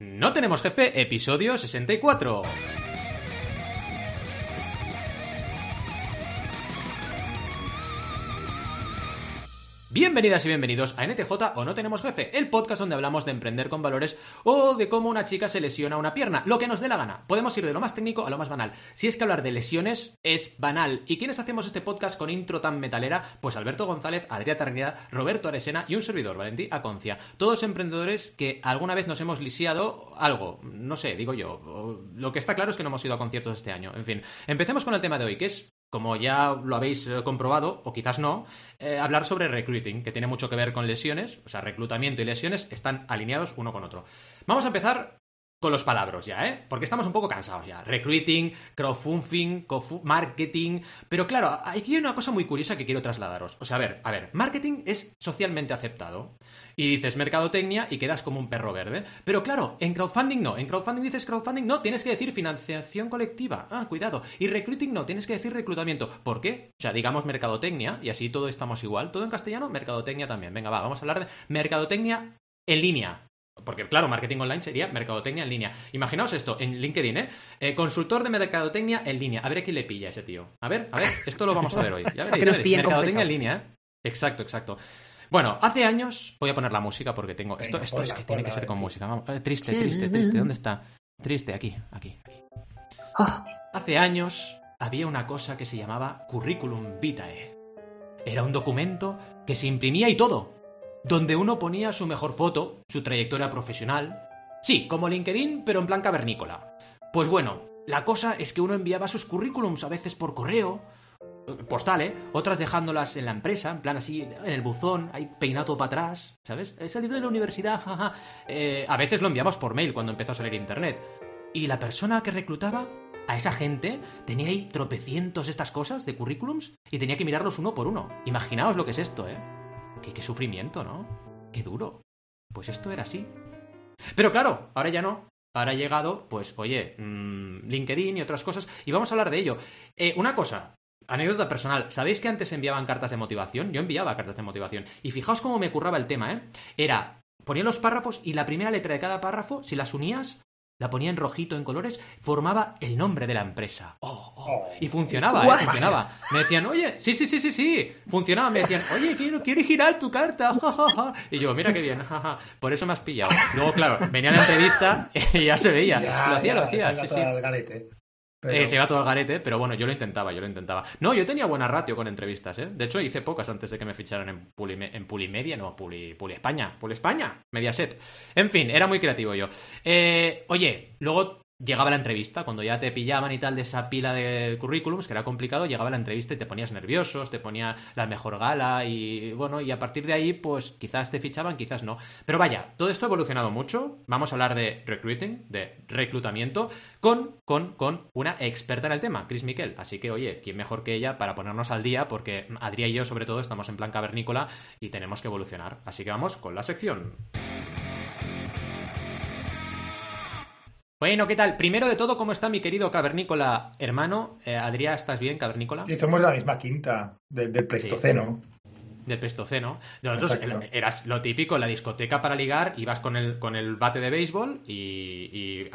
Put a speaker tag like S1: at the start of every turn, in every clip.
S1: No tenemos jefe, episodio 64. Bienvenidas y bienvenidos a NTJ o No Tenemos Jefe, el podcast donde hablamos de emprender con valores o de cómo una chica se lesiona una pierna, lo que nos dé la gana. Podemos ir de lo más técnico a lo más banal. Si es que hablar de lesiones es banal. ¿Y quiénes hacemos este podcast con intro tan metalera? Pues Alberto González, Adrià Tarnida, Roberto Aresena y un servidor, Valentí Aconcia. Todos emprendedores que alguna vez nos hemos lisiado algo, no sé, digo yo. Lo que está claro es que no hemos ido a conciertos este año. En fin, empecemos con el tema de hoy, que es como ya lo habéis eh, comprobado, o quizás no, eh, hablar sobre recruiting, que tiene mucho que ver con lesiones, o sea, reclutamiento y lesiones están alineados uno con otro. Vamos a empezar con los palabras ya, ¿eh? Porque estamos un poco cansados ya. Recruiting, crowdfunding, marketing. Pero claro, aquí hay una cosa muy curiosa que quiero trasladaros. O sea, a ver, a ver, marketing es socialmente aceptado. Y dices mercadotecnia y quedas como un perro verde. Pero claro, en crowdfunding no. En crowdfunding dices crowdfunding no, tienes que decir financiación colectiva. Ah, cuidado. Y recruiting no, tienes que decir reclutamiento. ¿Por qué? O sea, digamos mercadotecnia y así todo estamos igual. Todo en castellano, mercadotecnia también. Venga, va, vamos a hablar de mercadotecnia en línea. Porque, claro, marketing online sería mercadotecnia en línea. Imaginaos esto, en LinkedIn, ¿eh? ¿eh? Consultor de mercadotecnia en línea. A ver a quién le pilla ese tío. A ver, a ver, esto lo vamos a ver hoy. Ya veréis, ya veréis. Mercadotecnia en línea, ¿eh? Exacto, exacto. Bueno, hace años. Voy a poner la música porque tengo. Esto, esto es que tiene que ser con música. Vamos. Eh, triste, triste, triste. ¿Dónde está? Triste, aquí, aquí, aquí. Ah. Hace años había una cosa que se llamaba Curriculum Vitae. Era un documento que se imprimía y todo donde uno ponía su mejor foto, su trayectoria profesional. Sí, como LinkedIn, pero en plan cavernícola. Pues bueno, la cosa es que uno enviaba sus currículums a veces por correo, eh, postal, ¿eh? Otras dejándolas en la empresa, en plan así, en el buzón, ahí peinado para atrás, ¿sabes? He salido de la universidad, jaja. Eh, a veces lo enviamos por mail cuando empezó a salir internet. Y la persona que reclutaba a esa gente tenía ahí tropecientos estas cosas de currículums y tenía que mirarlos uno por uno. Imaginaos lo que es esto, ¿eh? Qué, sufrimiento, ¿no? Qué duro. Pues esto era así. Pero claro, ahora ya no. Ahora ha llegado, pues, oye, mm, LinkedIn y otras cosas, y vamos a hablar de ello. Eh, una cosa, anécdota personal. ¿Sabéis que antes enviaban cartas de motivación? Yo enviaba cartas de motivación. Y fijaos cómo me curraba el tema, ¿eh? Era, ponía los párrafos y la primera letra de cada párrafo, si las unías, la ponía en rojito, en colores, formaba el nombre de la empresa. Oh, oh. Y funcionaba, ¿eh? Funcionaba. Me decían, oye, sí, sí, sí, sí, sí. Funcionaba. Me decían, oye, quiero, quiero girar tu carta. Y yo, mira qué bien. Por eso me has pillado. Luego, claro, venía la entrevista y ya se veía. lo hacía, lo hacía. Sí, sí. Eh, se iba todo al garete, pero bueno, yo lo intentaba, yo lo intentaba. No, yo tenía buena ratio con entrevistas, ¿eh? De hecho, hice pocas antes de que me ficharan en, Puli, en Pulimedia, no, Puli, Puli España, Puli España, Mediaset. En fin, era muy creativo yo. Eh, oye, luego llegaba la entrevista, cuando ya te pillaban y tal de esa pila de currículums, que era complicado, llegaba la entrevista y te ponías nerviosos, te ponía la mejor gala y bueno, y a partir de ahí, pues quizás te fichaban, quizás no. Pero vaya, todo esto ha evolucionado mucho. Vamos a hablar de recruiting, de reclutamiento, con, con, con una experta en el tema, Chris Miquel. Así que, oye, ¿quién mejor que ella para ponernos al día? Porque Adrià y yo, sobre todo, estamos en plan cavernícola y tenemos que evolucionar. Así que vamos con la sección. Bueno, ¿qué tal? Primero de todo, ¿cómo está mi querido cavernícola hermano? Eh, Adrián, ¿estás bien, cavernícola?
S2: Sí, somos la misma quinta del, Pleistoceno.
S1: del Pleistoceno. Nosotros eras lo típico, la discoteca para ligar, ibas con el, con el bate de béisbol y,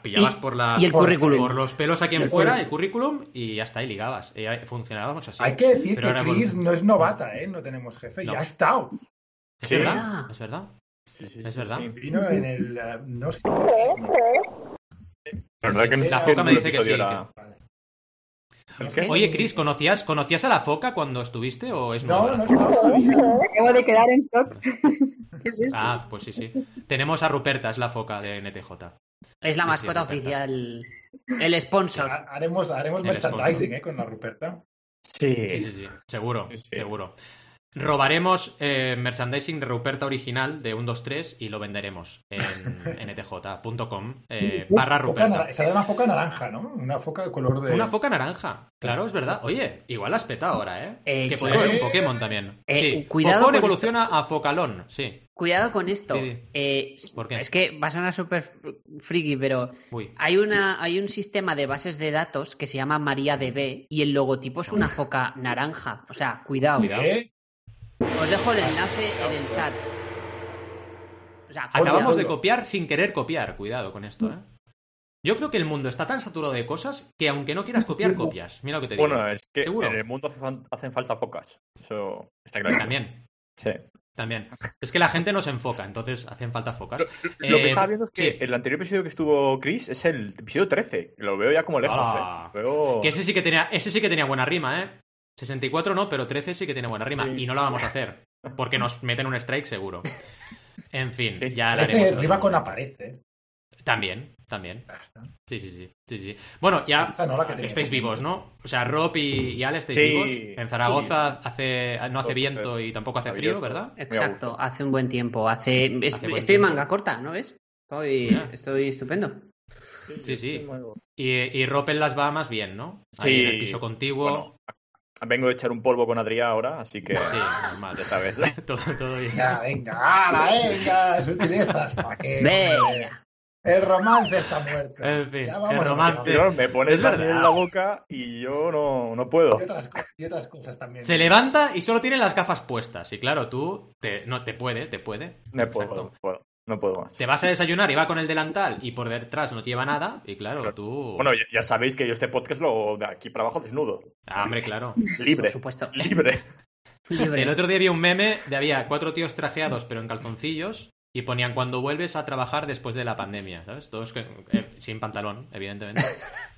S1: pillabas por la
S3: el currículum.
S1: por los pelos aquí en fuera, el currículum, y hasta ahí ligabas. Y funcionábamos así.
S2: Hay que decir que Chris no es novata, ¿eh? No tenemos jefe, ya ha estado.
S1: Es verdad, es verdad. es verdad.
S2: vino en el. Eh, no sé.
S1: La verdad que la foca me dice que sí. Oye, Chris, ¿conocías, ¿conocías a la foca cuando estuviste o es
S2: No, no estaba.
S4: Acabo de quedar en shock. ¿Qué es eso?
S1: Ah, pues sí, sí. Tenemos a Ruperta, es la foca de NTJ.
S3: Es la mascota oficial, el sponsor.
S2: Haremos, haremos merchandising ¿eh? con la Ruperta.
S1: Sí, sí, sí, sí. seguro, seguro. Robaremos eh, merchandising de Ruperta original de 123 y lo venderemos en ntj.com eh, barra Ruperta.
S2: Esa de una foca naranja, ¿no? Una foca de color de...
S1: Una foca naranja, claro, es verdad. Oye, igual la has petado ahora, ¿eh? que puede ser un Pokémon también. sí, cuidado Pokémon evoluciona a Focalón, sí.
S3: Cuidado con esto. ¿Por qué? Es que va a sonar súper friki, pero hay, una, hay un sistema de bases de datos que se llama MariaDB y el logotipo es una foca naranja. O sea, cuidado.
S1: Cuidado.
S3: Os dejo el enlace en el chat.
S1: Acabamos de copiar sin querer copiar. Cuidado con esto, ¿eh? Yo creo que el mundo está tan saturado de cosas que aunque no quieras copiar, copias. Mira lo que te digo.
S5: Bueno, es que en el mundo hacen falta focas. Eso está claro.
S1: También.
S5: Sí.
S1: También. Es que la gente no se enfoca, entonces hacen falta focas.
S5: Lo, que eh, estaba viendo es que el anterior episodio que estuvo Chris es el episodio 13. Lo veo ya como lejos. Ah.
S1: Eh. Que ese sí que, tenía, ese sí que tenía buena rima, ¿eh? 64 no, pero 13 sí que tiene buena rima. Y no la vamos a hacer. Porque nos meten un strike seguro. En fin, ya la haremos.
S2: Rima con aparece.
S1: También, también. Sí, sí, sí, sí, sí. Bueno, ya estáis vivos, ¿no? O sea, Rob y, Ale estáis vivos. En Zaragoza hace, no hace viento y tampoco hace frío, ¿verdad?
S3: Exacto, hace un buen tiempo. Hace, estoy en manga corta, ¿no ves? Estoy, estoy estupendo.
S1: Sí, sí. Y, y Rob en las Bahamas bien, ¿no? Ahí en el piso contiguo.
S5: Vengo de echar un polvo con Adrián ahora, así que. Sí, normal. Ya sabes.
S1: todo, todo bien.
S2: Venga, venga, venga, sutilezas. ¿Para qué?
S3: Venga.
S2: El romance está muerto.
S1: En fin, el romance.
S5: me pones la en la boca y yo no, no puedo.
S2: Y otras, cosas también.
S1: Se levanta y solo tiene las gafas puestas. Y claro, tú te, no, te puede, te puede.
S5: No puedo, no puedo más.
S1: Te vas a desayunar y va con el delantal y por detrás no te lleva nada. Y claro, tú.
S5: Bueno, ya, sabéis que yo este podcast lo de aquí para abajo desnudo.
S1: Ah, hombre, claro.
S5: Libre.
S3: Por supuesto.
S5: Libre.
S1: Libre. El otro día había un meme de había cuatro tíos trajeados pero en calzoncillos y ponían cuando vuelves a trabajar después de la pandemia, ¿sabes? Todos eh, sin pantalón, evidentemente.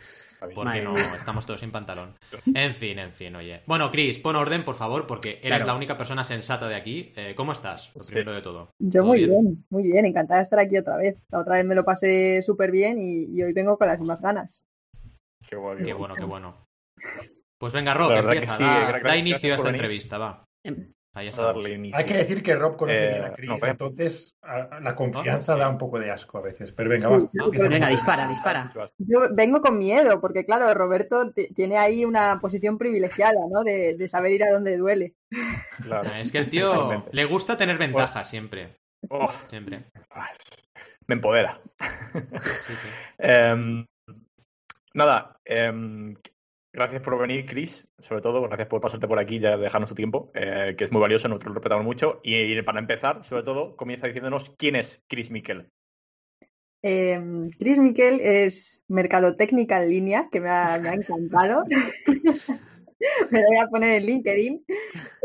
S1: Porque no, estamos todos sin pantalón. En fin, en fin, oye. Bueno, Chris, pon orden, por favor, porque eres la única persona sensata de aquí. Eh, ¿Cómo estás? Lo primero de todo.
S4: Yo muy bien? muy bien, encantada de estar aquí otra vez. La otra vez me lo pasé súper bien y, hoy vengo con las mismas ganas.
S1: Qué, bueno, qué bueno. Pues venga, Rob, empieza. da, inicio a esta entrevista, va. Em,
S2: hay que decir que Rob conoce bien a eh, Chris, entonces la confianza da un poco de asco a veces. Pero venga,
S3: venga, dispara, dispara.
S4: Yo vengo con miedo, porque claro, Roberto tiene ahí una posición privilegiada, ¿no? De, saber ir a donde duele.
S1: Claro. Es que el tío le gusta tener ventaja siempre.
S5: Oh.
S1: Siempre.
S5: Me empodera. Em, nada, eh, Gracias por venir, Chris, sobre todo, gracias por pasarte por aquí y dejarnos tu tiempo, eh, que es muy valioso, nosotros lo respetamos mucho. Y, para empezar, sobre todo, comienza diciéndonos quién es Chris Miquel.
S4: Em, Chris Miquel es mercadotécnica en línea, que me ha, encantado. me lo voy a poner en LinkedIn.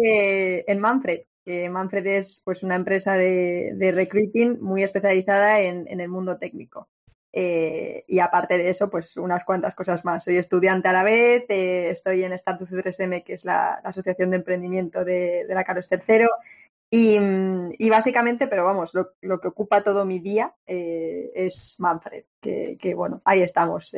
S4: Eh, en Manfred. Manfred es pues, una empresa de, recruiting muy especializada en el mundo técnico. Eh, y aparte de eso, pues unas cuantas cosas más. Soy estudiante a la vez, eh, estoy en Status 3M, que es la, asociación de emprendimiento de, la Carlos III. Y, básicamente, pero vamos, lo, que ocupa todo mi día eh, es Manfred, que, bueno, ahí estamos.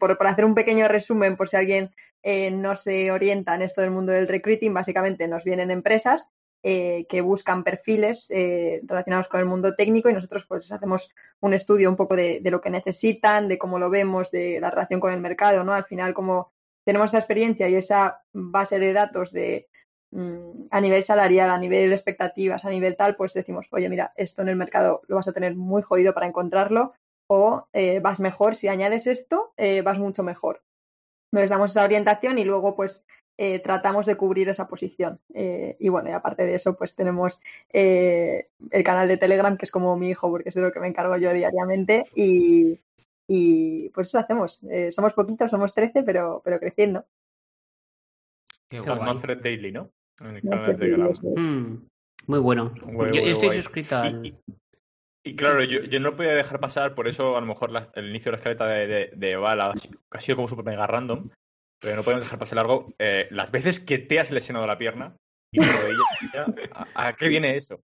S4: por, por, hacer un pequeño resumen, por si alguien no se orienta en esto del mundo del recruiting, básicamente nos vienen empresas eh, que buscan perfiles eh, relacionados con el mundo técnico y nosotros pues hacemos un estudio un poco de, lo que necesitan, de cómo lo vemos, de la relación con el mercado, ¿no? Al final, como tenemos esa experiencia y esa base de datos de mm, a nivel salarial, a nivel expectativas, a nivel tal, pues decimos, oye, mira, esto en el mercado lo vas a tener muy jodido para encontrarlo o eh, vas mejor, si añades esto, vas mucho mejor. Entonces damos esa orientación y luego pues eh, tratamos de cubrir esa posición. Eh, y bueno, y aparte de eso, pues tenemos eh, el canal de Telegram, que es como mi hijo, porque es de lo que me encargo yo diariamente. Y, y pues eso hacemos. somos poquitos, somos 13, pero, pero creciendo.
S5: Qué Manfred Daily, ¿no? En el canal de Telegram.
S3: Mm, muy bueno. yo, estoy suscrito
S5: Y, claro, yo, yo, no podía dejar pasar, por eso a lo mejor el inicio de la escaleta de, de, de Bala ha sido como súper mega random, pero no podemos dejar pasar largo. Eh, las veces que te has lesionado la pierna y ¿a, qué viene eso?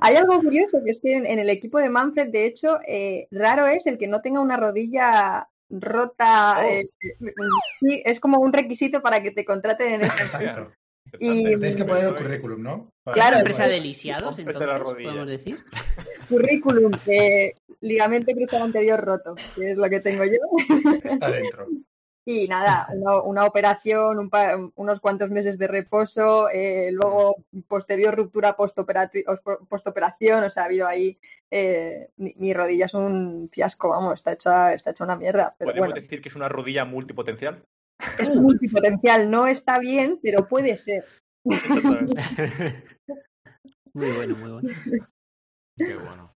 S4: Hay algo curioso, que es que en, el equipo de Manfred, de hecho, eh, raro es el que no tenga una rodilla rota. Oh. Eh, es como un requisito para que te contraten en este
S2: Y tenéis que poner el currículum, ¿no?
S3: claro, empresa de lisiados, entonces, podemos decir.
S4: Currículum, ligamento cruzado anterior roto, que es lo que tengo yo.
S2: Está dentro.
S4: Y nada, una, operación, unos cuantos meses de reposo, eh, luego posterior ruptura postoperación, o sea, ha habido ahí, eh, mi, rodilla es un fiasco, vamos, está hecha, está hecha una mierda.
S5: ¿Podemos decir que es una rodilla multipotencial?
S4: Es multipotencial, no está bien, pero puede ser.
S3: muy bueno, muy bueno.
S1: Qué bueno.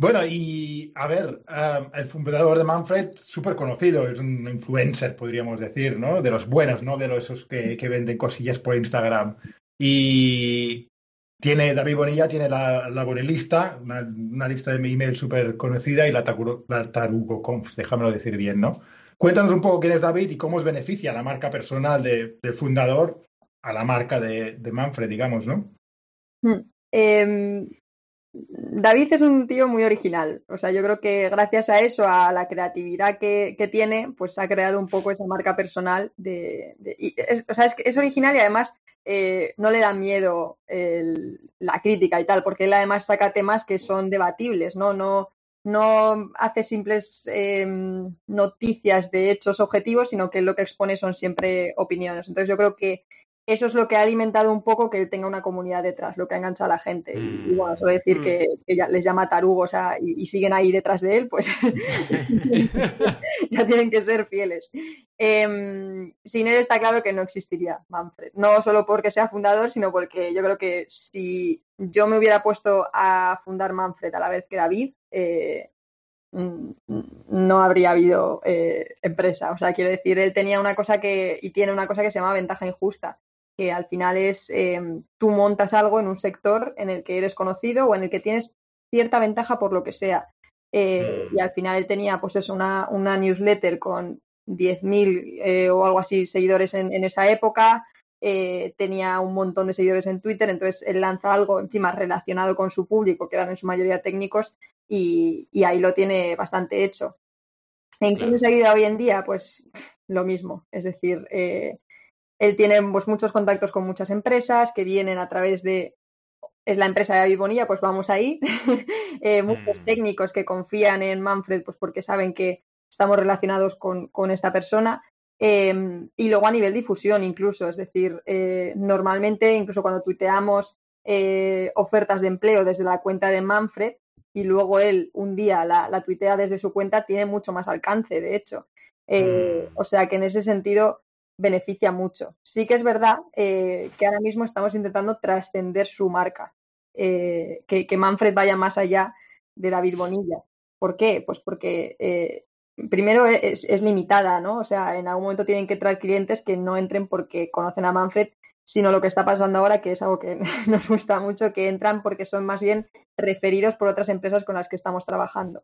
S2: Bueno, y a ver, um, el fundador de Manfred, súper conocido, es un influencer, podríamos decir, ¿no? De los buenos, ¿no? De los esos que, venden cosillas por Instagram. Y tiene, David Bonilla tiene la, la Bonelista, una, lista de email súper conocida y la, la TarugoConf, déjamelo decir bien, ¿no? Cuéntanos un poco quién es David y cómo os beneficia la marca personal del fundador a la marca de, Manfred, digamos, ¿no?
S4: Hmm. Em, David es un tío muy original. O sea, yo creo que gracias a eso, a la creatividad que, tiene, pues ha creado un poco esa marca personal. De, o sea, es, original y además eh, no le da miedo la crítica y tal, porque él además saca temas que son debatibles, ¿no? No, no hace simples em, noticias de hechos objetivos, sino que lo que expone son siempre opiniones. Entonces yo creo que eso es lo que ha alimentado un poco que él tenga una comunidad detrás, lo que ha enganchado a la gente. Y, bueno, suele decir mm. que, les llama tarugos y, siguen ahí detrás de él, pues ya tienen que ser fieles. Em, sin él está claro que no existiría Manfred. No solo porque sea fundador, sino porque yo creo que si yo me hubiera puesto a fundar Manfred a la vez que David, eh, mm, no habría habido eh, empresa. O sea, quiero decir, él tenía una cosa que, y tiene una cosa que se llama ventaja injusta que al final es em, tú montas algo en un sector en el que eres conocido o en el que tienes cierta ventaja por lo que sea. Eh, mm. Y al final él tenía, pues eso, una, una newsletter con 10.000 eh, o algo así seguidores en, esa época. Eh, tenía un montón de seguidores en Twitter, entonces él lanza algo encima relacionado con su público, que eran en su mayoría técnicos, y, ahí lo tiene bastante hecho. ¿En qué se hoy en día? Pues lo mismo, es decir, él tiene pues, muchos contactos con muchas empresas que vienen a través de, es la empresa de Avivonilla, pues vamos ahí. Eh, muchos mm. técnicos que confían en Manfred pues porque saben que estamos relacionados con, esta persona. Em, y luego a nivel difusión incluso, es decir, eh, normalmente incluso cuando tuiteamos eh, ofertas de empleo desde la cuenta de Manfred y luego él un día la, la tuitea desde su cuenta, tiene mucho más alcance, de hecho. Mm. O sea que en ese sentido beneficia mucho. Sí que es verdad eh, que ahora mismo estamos intentando trascender su marca, eh, que, Manfred vaya más allá de David Bonilla. ¿Por qué? Pues porque eh, primero es, limitada, ¿no? O sea, en algún momento tienen que traer clientes que no entren porque conocen a Manfred, sino lo que está pasando ahora, que es algo que nos gusta mucho, que entran porque son más bien referidos por otras empresas con las que estamos trabajando.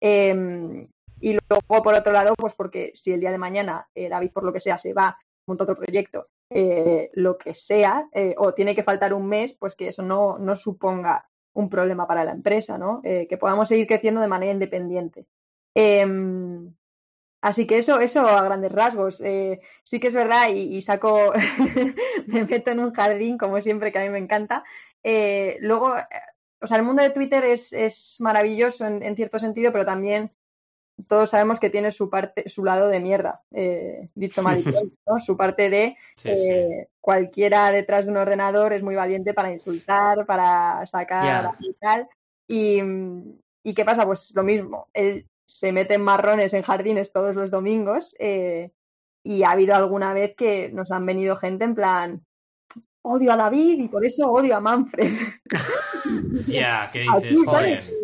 S4: Em, y luego, por otro lado, pues porque si el día de mañana eh, David, por lo que sea, se va, monta otro proyecto, eh, lo que sea, eh, o tiene que faltar un mes, pues que eso no, no suponga un problema para la empresa, ¿no? que podamos seguir creciendo de manera independiente. Em, así que eso, eso a grandes rasgos. sí que es verdad, y, saco, me meto en un jardín, como siempre, que a mí me encanta. luego, o sea, el mundo de Twitter es, es maravilloso en, cierto sentido, pero también todos sabemos que tiene su parte, su lado de mierda, eh, dicho mal, ¿no? Su parte de eh, cualquiera detrás de un ordenador es muy valiente para insultar, para sacar y tal. Y, qué pasa? Pues lo mismo. Él se mete en marrones en jardines todos los domingos eh, y ha habido alguna vez que nos han venido gente en plan odio a David y por eso odio a Manfred.
S1: Ya, ¿qué dices?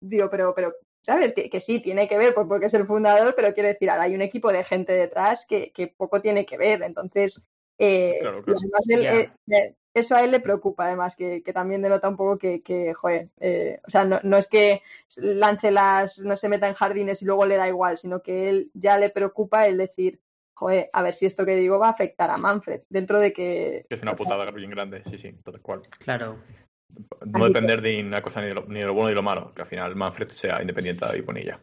S4: Digo, pero, pero ¿sabes? Que, que, sí, tiene que ver pues, porque es el fundador, pero quiero decir, hay un equipo de gente detrás que, que poco tiene que ver. Entonces, eh, además eh, eso a él le preocupa, además, que, que también denota un poco que, que joder, eh, o sea, no, no, es que lance las, no se meta en jardines y luego le da igual, sino que él ya le preocupa el decir, joder, a ver si esto que digo va a afectar a Manfred, dentro de que...
S5: Es una putada bien grande, sí, sí, tal cual.
S3: Claro.
S5: No depender de una cosa ni de, lo, ni de, lo, bueno ni de lo malo, que al final Manfred sea independiente de Bonilla.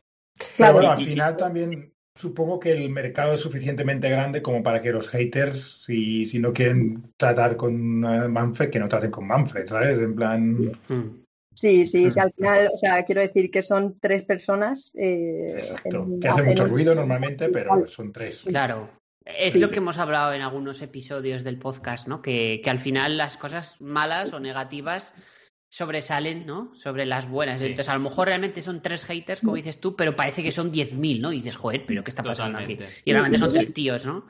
S2: Claro, bueno, al final también supongo que el mercado es suficientemente grande como para que los haters, si, si no quieren tratar con Manfred, que no traten con Manfred, ¿sabes? En plan.
S4: Mm. Sí, sí, sí, al final, o sea, quiero decir que son tres personas.
S2: Eh, que hacen mucho ruido normalmente, pero son tres.
S3: Claro. Es lo que hemos hablado en algunos episodios del podcast, ¿no? Que, que, al final las cosas malas o negativas sobresalen, ¿no? Sobre las buenas. Entonces, a lo mejor realmente son tres haters, como dices tú, pero parece que son 10.000, ¿no? Y dices, joder, pero ¿qué está pasando aquí? Y realmente son tres tíos, ¿no?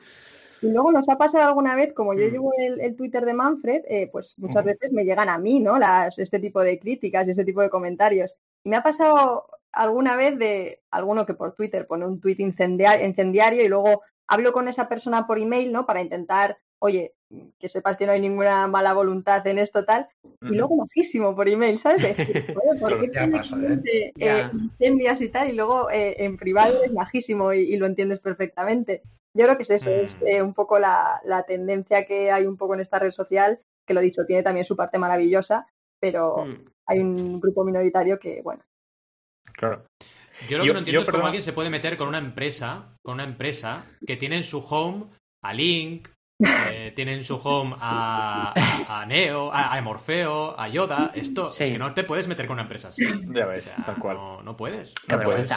S4: Y luego nos ha pasado alguna vez, como yo mm. llevo el, Twitter de Manfred, eh, pues muchas veces me llegan a mí, ¿no? Las, este tipo de críticas y este tipo de comentarios. Y me ha pasado alguna vez de alguno que por Twitter pone un tweet incendiario y luego hablo con esa persona por email, ¿no? Para intentar, oye, que sepas que no hay ninguna mala voluntad en esto tal, y luego majísimo por email, ¿sabes? ¿por qué ¿eh? Eh, incendias y tal? Y luego eh, en privado es majísimo y, lo entiendes perfectamente. Yo creo que es eso, es mm. un poco la, tendencia que hay un poco en esta red social, que lo dicho, tiene también su parte maravillosa, pero mm. hay un grupo minoritario que, bueno.
S5: Claro.
S1: Yo lo que no entiendo es cómo alguien se puede meter con una empresa, con una empresa que tiene en su home a Link, eh, tienen su home a, a, Neo, a, Morfeo, a Yoda. Esto es que no te puedes meter con una empresa así.
S5: Ya ves, tal cual.
S1: No, puedes.
S5: No puedes.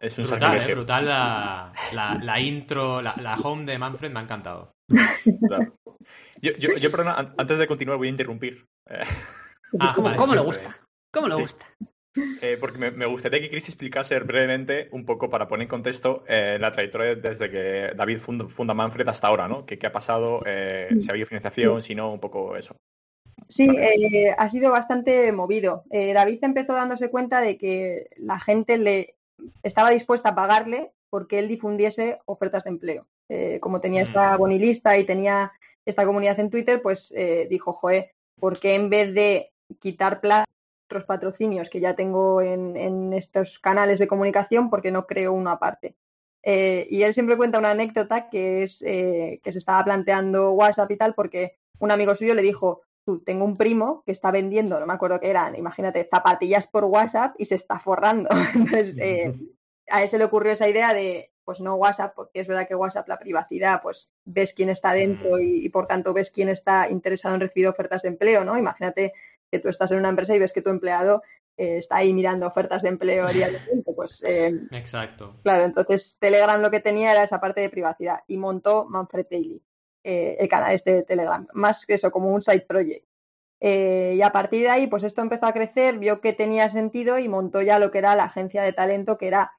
S5: Es un
S1: brutal, eh, brutal la, la, intro, la, home de Manfred me ha encantado.
S5: Yo, yo, yo, perdona, antes de continuar voy a interrumpir.
S3: Ah, ¿Cómo, lo gusta? ¿Cómo lo gusta?
S5: Eh, porque me, gustaría que Chris explicase brevemente, un poco para poner en contexto, eh, la trayectoria desde que David funda, Manfred hasta ahora, ¿no? ¿Qué, ha pasado? Eh, ¿Si ha habido financiación? Si no, un poco eso.
S4: Sí, ha sido bastante movido. David empezó dándose cuenta de que la gente le estaba dispuesta a pagarle porque él difundiese ofertas de empleo. como tenía mm. esta bonilista y tenía esta comunidad en Twitter, pues dijo, joe, ¿por qué en vez de quitar plata otros patrocinios que ya tengo en, estos canales de comunicación porque no creo uno aparte. Eh, y él siempre cuenta una anécdota que es eh, que se estaba planteando WhatsApp y tal porque un amigo suyo le dijo, tú, tengo un primo que está vendiendo, no me acuerdo qué eran, imagínate, zapatillas por WhatsApp y se está forrando. Entonces, eh, a él se le ocurrió esa idea de, pues no WhatsApp, porque es verdad que WhatsApp, la privacidad, pues ves quién está dentro y, y por tanto ves quién está interesado en recibir ofertas de empleo, ¿no? Imagínate que tú estás en una empresa y ves que tu empleado eh, está ahí mirando ofertas de empleo diariamente, pues...
S1: Eh, Exacto.
S4: Claro, entonces Telegram lo que tenía era esa parte de privacidad y montó Manfred Daily, eh, el canal este de Telegram, más que eso, como un side project. y a partir de ahí, pues esto empezó a crecer, vio que tenía sentido y montó ya lo que era la agencia de talento, que era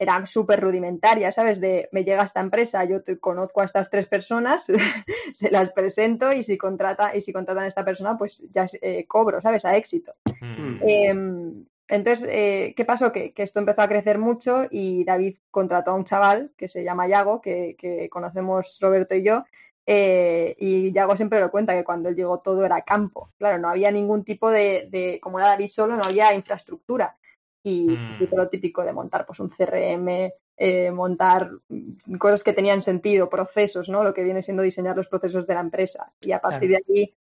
S4: era súper rudimentaria, ¿sabes? De me llega esta empresa, yo te conozco a estas tres personas, se las presento y si contrata y si contratan a esta persona, pues ya eh, cobro, ¿sabes? A éxito. Hmm. Em, entonces, eh, ¿qué pasó? Que, esto empezó a crecer mucho y David contrató a un chaval que se llama Yago, que, conocemos Roberto y yo, eh, y Yago siempre lo cuenta que cuando él llegó todo era campo. Claro, no había ningún tipo de, de, como era David solo, no había infraestructura y, mm. lo típico de montar pues un CRM, eh, montar cosas que tenían sentido, procesos, ¿no? Lo que viene siendo diseñar los procesos de la empresa. Y a partir de ahí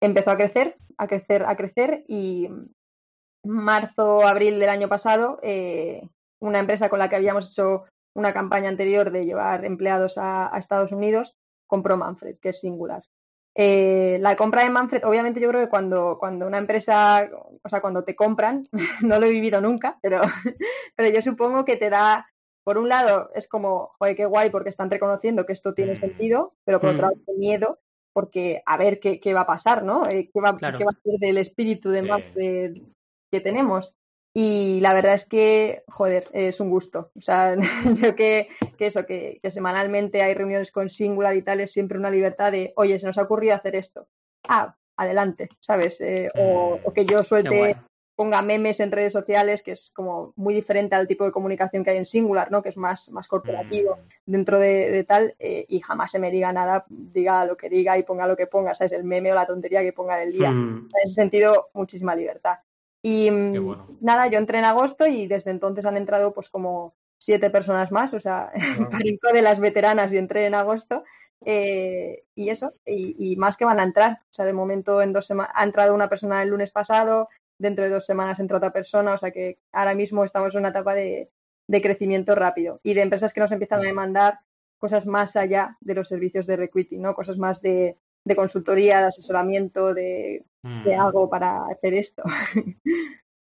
S4: empezó a crecer, a crecer, a crecer y marzo, abril del año pasado, eh, una empresa con la que habíamos hecho una campaña anterior de llevar empleados a, a Estados Unidos compró Manfred, que es singular. Eh, la compra de Manfred, obviamente yo creo que cuando, cuando una empresa, o sea, cuando te compran, no lo he vivido nunca, pero, pero yo supongo que te da, por un lado, es como, joder, qué guay, porque están reconociendo que esto tiene mm. sentido, pero por otro mm. lado, miedo, porque a ver qué, qué va a pasar, ¿no? Eh, ¿Qué va, ¿Qué va, a ser del espíritu de Manfred que tenemos? Y la verdad es que, joder, es un gusto. O sea, yo que, que eso, que, semanalmente hay reuniones con Singular y tal, es siempre una libertad de, oye, se nos ha ocurrido hacer esto. Ah, adelante, ¿sabes? Eh, o, que yo suelte, ponga memes en redes sociales, que es como muy diferente al tipo de comunicación que hay en Singular, ¿no? Que es más, más corporativo mm. dentro de, tal, eh, y jamás se me diga nada, diga lo que diga y ponga lo que ponga, ¿sabes? El meme o la tontería que ponga del día. Mm. En ese sentido, muchísima libertad. Y mm, nada, yo entré en agosto y desde entonces han entrado pues como siete personas más, o sea, wow. de las veteranas y entré en agosto. Eh, y eso, y, más que van a entrar. O sea, de momento en dos semanas ha entrado una persona el lunes pasado, dentro de dos semanas entra otra persona, o sea que ahora mismo estamos en una etapa de, de crecimiento rápido y de empresas que nos empiezan a demandar cosas más allá de los servicios de recruiting, ¿no? Cosas más de de consultoría, de asesoramiento, de qué mm. hago para hacer esto.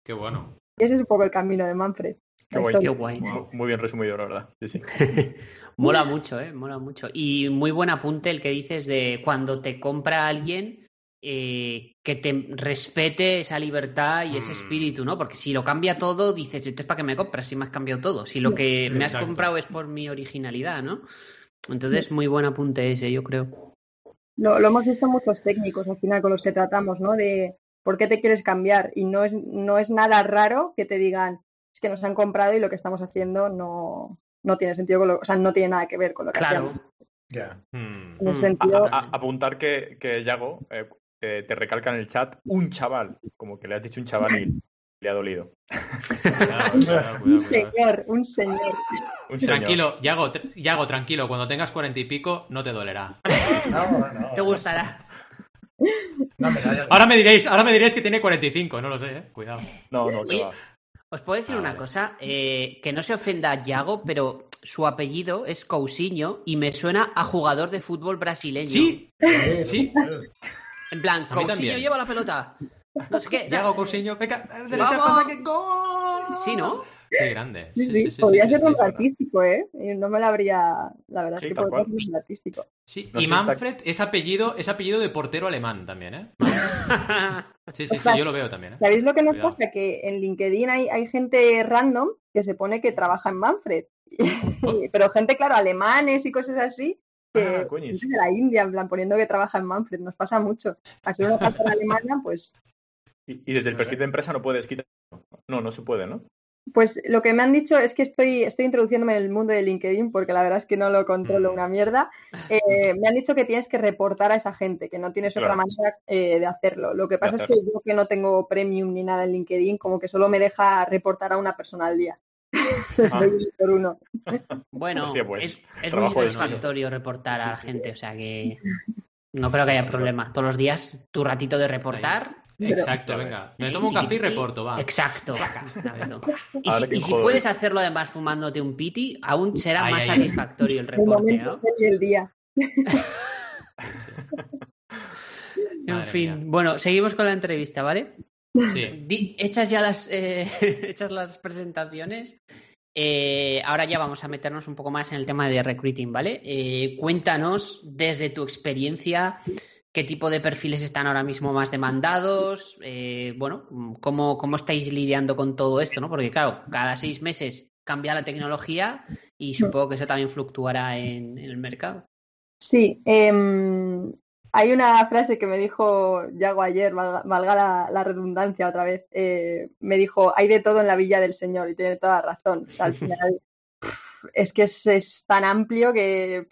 S1: Qué bueno.
S4: ese es un poco el camino de Manfred.
S5: Qué guay, Muy bien resumido, la verdad.
S3: mola mucho, ¿eh? Mola mucho. Y muy buen apunte el que dices de cuando te compra alguien, eh, que te respete esa libertad y ese mm. espíritu, ¿no? Porque si lo cambia todo, dices, entonces ¿para qué me compras si me has cambiado todo? Si lo que me has comprado es por mi originalidad, ¿no? Entonces, muy buen apunte ese, yo creo.
S4: Lo, lo hemos visto muchos técnicos al final con los que tratamos, ¿no? De por qué te quieres cambiar. Y no es, no es nada raro que te digan, es que nos han comprado y lo que estamos haciendo no, no tiene sentido, con lo, o sea, no tiene nada que ver con lo que
S3: claro.
S4: hacemos.
S2: Ya.
S1: Hmm.
S4: En el
S3: Mm.
S4: sentido,
S5: A- a- apuntar que, que Yago eh, te, te recalca en el chat un chaval, como que le has dicho un chaval y le ha dolido.
S1: Cuidado, cuidado,
S4: un
S1: cuidado, cuidado.
S4: señor, un señor.
S5: Un señor.
S1: Tranquilo, Yago, tr- Yago, tranquilo. Cuando tengas cuarenta y pico, no te dolerá.
S2: No, no.
S3: Te gustará.
S1: Ahora me diréis, ahora me diréis que tiene 45, no lo sé, ¿eh? Cuidado.
S5: No, no, que
S3: Oye,
S5: va.
S3: Os puedo decir
S1: Ah,
S3: una cosa, eh, que no se ofenda a Yago, pero su apellido es Cousinho y me suena a jugador de fútbol brasileño.
S1: Sí, Sí.
S3: En plan, Cousinho lleva la pelota. No sé qué.
S1: Yago Cousinho, venga, derecha,
S3: Vamos.
S1: pasa que gol.
S3: Sí, ¿no?
S1: Qué grande.
S4: Sí, sí, podría ser un artístico, ¿eh? Y no me la habría. La verdad es que podría ser un artístico.
S1: Sí,
S5: No
S1: y
S5: está-
S1: Manfred es apellido, es apellido de portero alemán también, ¿eh? Sí, sí, sí, yo lo veo también, ¿eh?
S4: ¿Sabéis lo que nos
S1: Cuidado.
S4: pasa? Que en LinkedIn hay, hay gente random que se pone que trabaja en Manfred. Pero gente, claro, alemanes y cosas así, que
S5: Ah,
S4: de la India, en plan, poniendo que trabaja en Manfred. Nos pasa mucho. Al ser una persona alemana, pues,
S5: Y, y desde el perfil de empresa no puedes quitar. No, no se puede, ¿no?
S4: pues lo que me han dicho es que estoy, estoy introduciéndome en el mundo de LinkedIn porque la verdad es que no lo controlo
S1: Mm.
S4: una mierda. Eh, me han dicho que tienes que reportar a esa gente, que no tienes otra manera eh, de hacerlo. Lo que pasa es que yo que no tengo premium ni nada en LinkedIn, como que solo me deja reportar a una persona al día.
S5: Ah.
S4: por uno.
S3: Bueno,
S5: Hostia, pues,
S3: es, es muy satisfactorio reportar a la
S1: Sí, sí.
S3: gente, o sea que no creo que haya
S1: Sí, sí,
S3: problema. Todos los días tu ratito de reportar.
S1: Exacto, venga. Me tomo un café y reporto, va.
S3: Exacto. exacto. Y, si, y puedes hacerlo además fumándote un piti, aún será
S1: Ay,
S3: más
S1: ay,
S3: satisfactorio el
S4: El
S3: reporte,
S4: momento
S3: ¿no?
S4: del día.
S3: En
S1: Madre
S3: fin,
S1: mía.
S3: bueno, seguimos con la entrevista, ¿vale?
S1: Sí.
S3: Di- hechas ya las, eh, hechas las presentaciones, eh, ahora ya vamos a meternos un poco más en el tema de recruiting, ¿vale? Eh, cuéntanos desde tu experiencia qué tipo de perfiles están ahora mismo más demandados, eh, bueno, cómo, cómo estáis lidiando con todo esto, ¿no? Porque claro, cada seis meses cambia la tecnología y supongo que eso también fluctuará en, en el mercado.
S4: Sí, em, hay una frase que me dijo Yago ayer, valga, valga la, la redundancia otra vez. eh, me dijo, hay de todo en la Villa del Señor y tiene toda razón. O sea, al final es que es, es tan amplio que,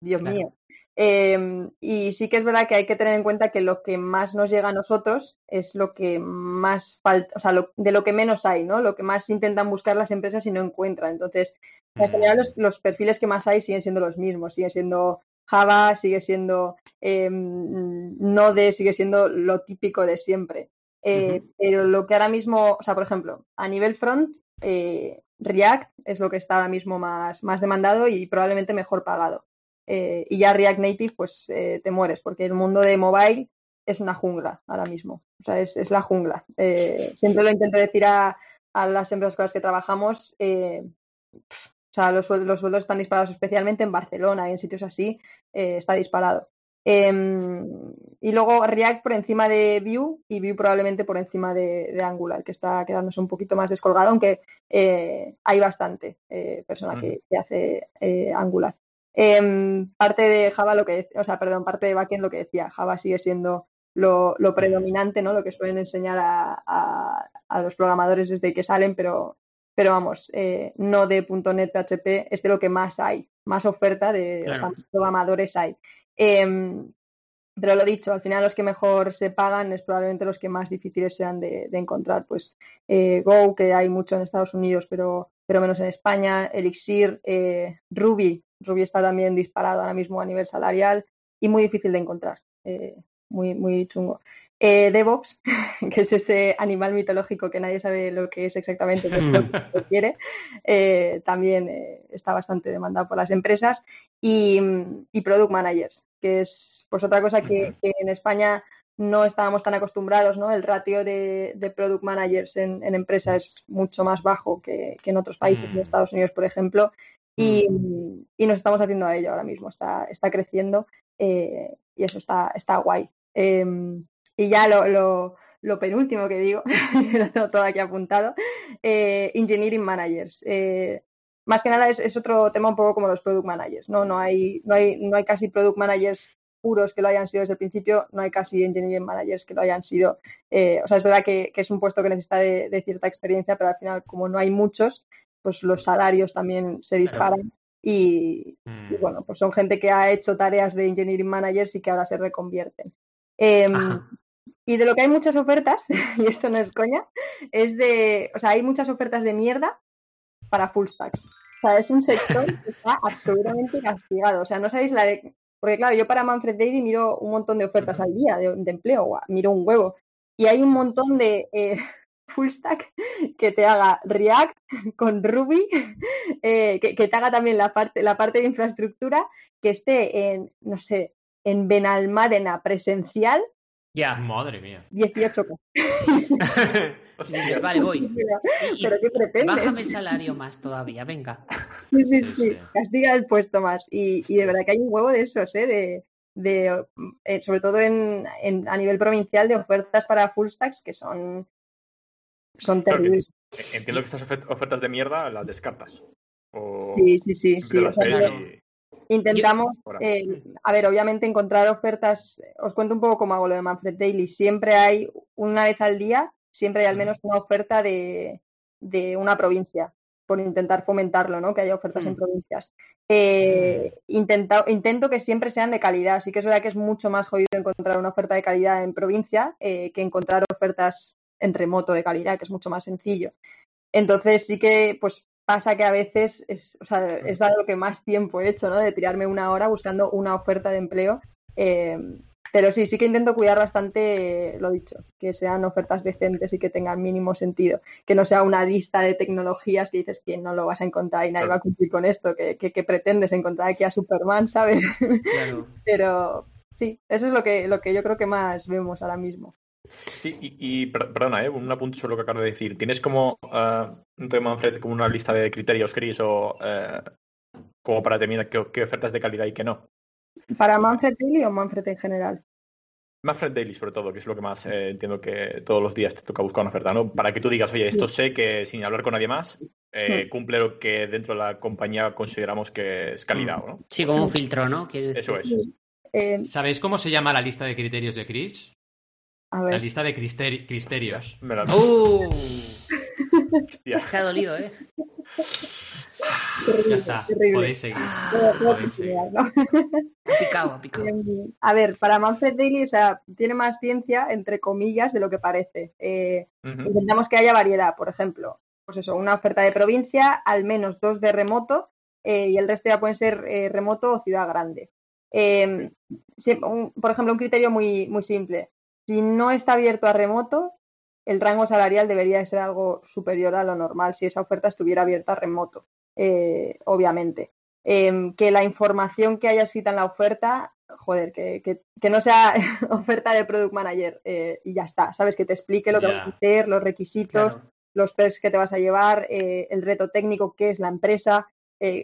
S4: Dios
S3: Claro.
S4: mío. Em, y sí que es verdad que hay que tener en cuenta que lo que más nos llega a nosotros es lo que más falta, o sea, lo- de lo que menos hay, ¿no? Lo que más intentan buscar las empresas y no encuentran. Entonces, en general, los, los perfiles que más hay siguen siendo los mismos, siguen siendo Java, sigue siendo eh, Node, sigue siendo lo típico de siempre. Eh. Pero lo que ahora mismo, o sea, por ejemplo, a nivel front, eh, React es lo que está ahora mismo más, más demandado y probablemente mejor pagado. Eh, y ya React Native, pues eh, te mueres, porque el mundo de mobile es una jungla ahora mismo. O sea, es, es la jungla. Eh, siempre lo intento decir a, a las empresas con las que trabajamos. o sea, los, los sueldos están disparados, especialmente en Barcelona y en sitios así, está disparado. Em, y luego React por encima de Vue y Vue probablemente por encima de, de Angular, que está quedándose un poquito más descolgado, aunque hay bastante persona que, que hace Angular. Em, parte de Java lo que decía, o sea, perdón, parte de backend lo que decía, Java sigue siendo lo, lo predominante, ¿no? Lo que suelen enseñar a, a- a los programadores desde que salen, pero, pero vamos, eh, no de .NET PHP es de lo que más hay, más oferta de o sea,
S3: Claro.
S4: programadores hay. Em, pero lo dicho, al final los que mejor se pagan es probablemente los que más difíciles sean de, encontrar. Pues eh, Go, que hay mucho en Estados Unidos, pero, pero menos en España, Elixir, eh, Ruby. Ruby está también disparado ahora mismo a nivel salarial y muy difícil de encontrar. eh, muy, muy chungo. Eh, DevOps, que es ese animal mitológico que nadie sabe lo que es exactamente, pero lo quiere, eh, también eh, está bastante demandado por las empresas. Y, y Product Managers, que es pues otra cosa que, que en España no estábamos tan acostumbrados, ¿no? El ratio de, de Product Managers en, en empresa es mucho más bajo que, que en otros países, en
S1: Mm.
S4: Estados Unidos, por ejemplo, y, y nos estamos haciendo a ello ahora mismo, está, está creciendo y eso está, está guay. Eh, y ya lo, lo, lo penúltimo que digo, lo tengo todo aquí apuntado, eh, Engineering Managers. Eh, más que nada es, otro tema un poco como los product managers, ¿no? No hay, no hay, no hay casi product managers puros que lo hayan sido desde el principio, no hay casi engineering managers que lo hayan sido. Eh, o sea, es verdad que, es un puesto que necesita de, cierta experiencia, pero al final, como no hay muchos, pues los salarios también se disparan. Y, mm. bueno, pues son gente que ha hecho tareas de engineering managers y que ahora se reconvierten. Em, y de lo que hay muchas ofertas, y esto no es coña, es de, o sea, hay muchas ofertas de mierda para full stacks. O sea, es un sector que está absolutamente castigado. O sea, no sabéis la de... Porque claro, yo para Manfred Daily miro un montón de ofertas al día de, empleo, miro un huevo. Y hay un montón de eh, full stack que te haga React con Ruby, eh, que, te haga también la parte, la parte de infraestructura, que esté en, no sé, en Benalmádena presencial.
S1: Ya. Madre mía.
S4: 18
S3: vale, voy.
S4: Pero, ¿qué pretendes?
S3: Bájame el salario más todavía, venga.
S4: Sí, sí, sí. Castiga el puesto más. Y, de verdad que hay un huevo de esos, ¿eh? De, eh, sobre todo en, a nivel provincial, de ofertas para full stacks que son, son terribles.
S5: Entiendo que estas ofertas de mierda las descartas.
S4: sí, sí, sí. sí. Intentamos, eh, a ver, obviamente encontrar ofertas, os cuento un poco cómo hago lo de Manfred Daily. Siempre hay, una vez al día, siempre hay al menos una oferta de, una provincia, por intentar fomentarlo, ¿no? Que haya ofertas en mm. provincias. Eh, intento que siempre sean de calidad. Sí que es verdad que es mucho más jodido encontrar una oferta de calidad en provincia eh, que encontrar ofertas en remoto de calidad, que es mucho más sencillo. Entonces sí que pues pasa que a veces es, o sea, es dado lo que más tiempo he hecho, ¿no? De tirarme una hora buscando una oferta de empleo. Eh, pero sí, sí que intento cuidar bastante, lo dicho, que sean ofertas decentes y que tengan mínimo sentido. Que no sea una lista de tecnologías que dices que no lo vas a encontrar y nadie va a cumplir con esto, que, que, pretendes encontrar aquí a Superman, ¿sabes? pero sí, eso es lo que, lo que yo creo que más vemos ahora mismo.
S5: Sí, y, perdona, ¿eh? un apunte sobre lo que acabo de decir. ¿Tienes como uh, un tema, Manfred, como una lista de criterios, Chris, o eh, como para determinar qué, ofertas de calidad y qué no?
S4: ¿Para Manfred Daily o Manfred en general?
S5: Manfred Daily, sobre todo, que es lo que más eh, entiendo que todos los días te toca buscar una oferta, ¿no? Para que tú digas, oye, esto sé que sin hablar con nadie más, eh, cumple lo que dentro de la compañía consideramos que es calidad, ¿no?
S3: Sí, como un filtro, ¿no?
S5: Eso es.
S1: ¿Sabéis cómo se llama la lista de criterios de Chris? La lista de cristerios.
S3: ¡Uh! Se ha dolido, ¿eh?
S1: ya está, podéis seguir.
S3: Picado, picado.
S4: A ver, para Manfred Daily, o sea, tiene más ciencia, entre comillas, de lo que parece. Eh, intentamos que haya variedad, por ejemplo, pues eso, una oferta de provincia, al menos dos de remoto, eh, y el resto ya pueden ser eh, remoto o ciudad grande. Em, por ejemplo, un criterio muy, muy simple si no está abierto a remoto, el rango salarial debería de ser algo superior a lo normal si esa oferta estuviera abierta a remoto, eh, obviamente. Em, que la información que haya escrita en la oferta, joder, que, no sea oferta de product manager eh, y ya está, ¿sabes? Que te explique lo que vas a hacer, los requisitos, los tests que te vas a llevar, eh, el reto técnico, qué es la empresa.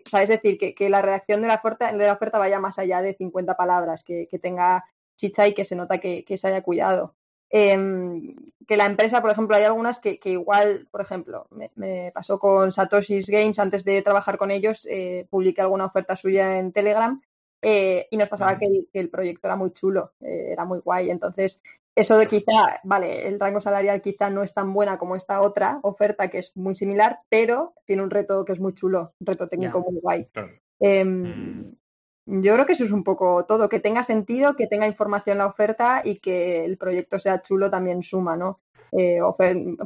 S4: ¿sabes? Es decir, que, la redacción de la, oferta, de la oferta vaya más allá de 50 palabras, que, tenga chicha y que se nota que, se haya cuidado. Em, que la empresa, por ejemplo, hay algunas que, igual, por ejemplo, me, pasó con Satoshi's Games, antes de trabajar con ellos, eh, publiqué alguna oferta suya en Telegram eh, y nos pasaba que el, proyecto era muy chulo, eh, era muy guay. Entonces, eso de quizá, vale, el rango salarial quizá no es tan buena como esta otra oferta que es muy similar, pero tiene un reto que es muy chulo, un reto técnico muy guay. Em, mm. Yo creo que eso es un poco todo, que tenga sentido, que tenga información la oferta y que el proyecto sea chulo también suma, ¿no? Eh,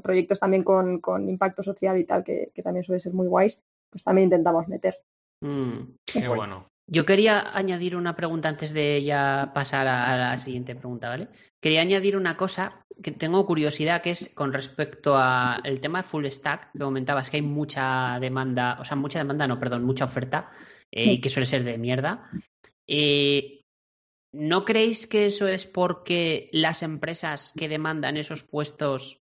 S4: proyectos también con, impacto social y tal, que, también suele ser muy guays, pues también intentamos meter.
S1: Mm, qué bueno.
S3: Yo quería añadir una pregunta antes de ya pasar a, la siguiente pregunta, ¿vale? Quería añadir una cosa que tengo curiosidad, que es con respecto al tema de full stack, que comentabas que hay mucha demanda, o sea, mucha demanda, no, perdón, mucha oferta. Eh, que suele ser de mierda. Eh, ¿No creéis que eso es porque las empresas que demandan esos puestos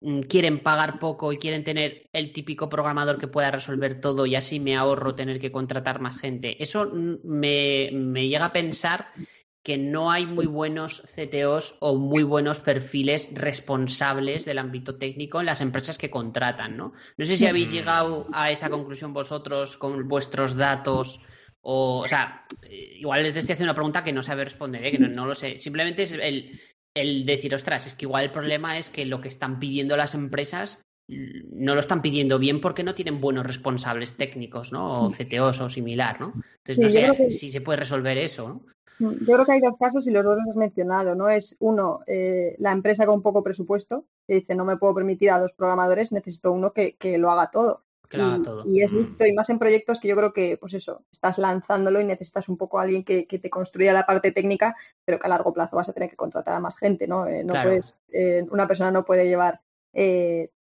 S3: mm, quieren pagar poco y quieren tener el típico programador que pueda resolver todo y así me ahorro tener que contratar más gente? Eso me, llega a pensar que no hay muy buenos CTOs o muy buenos perfiles responsables del ámbito técnico en las empresas que contratan, ¿no? No sé si habéis llegado a esa conclusión vosotros con vuestros datos o, o sea, igual les estoy haciendo una pregunta que no sabe responder, ¿eh? que no, lo sé. Simplemente es el, el decir, ostras, es que igual el problema es que lo que están pidiendo las empresas no lo están pidiendo bien porque no tienen buenos responsables técnicos, ¿no? O CTOs o similar, ¿no? Entonces, no sé si se puede resolver eso, ¿no?
S4: Yo creo que hay dos casos y los dos los has mencionado, ¿no? Es uno, eh, la empresa con poco presupuesto, que dice no me puedo permitir a dos programadores, necesito uno que, lo haga todo. y, es listo, y más en proyectos que yo creo que, pues eso, estás lanzándolo y necesitas un poco a alguien que, te construya la parte técnica, pero que a largo plazo vas a tener que contratar a más gente, ¿no? Eh, no puedes, eh, una persona no puede llevar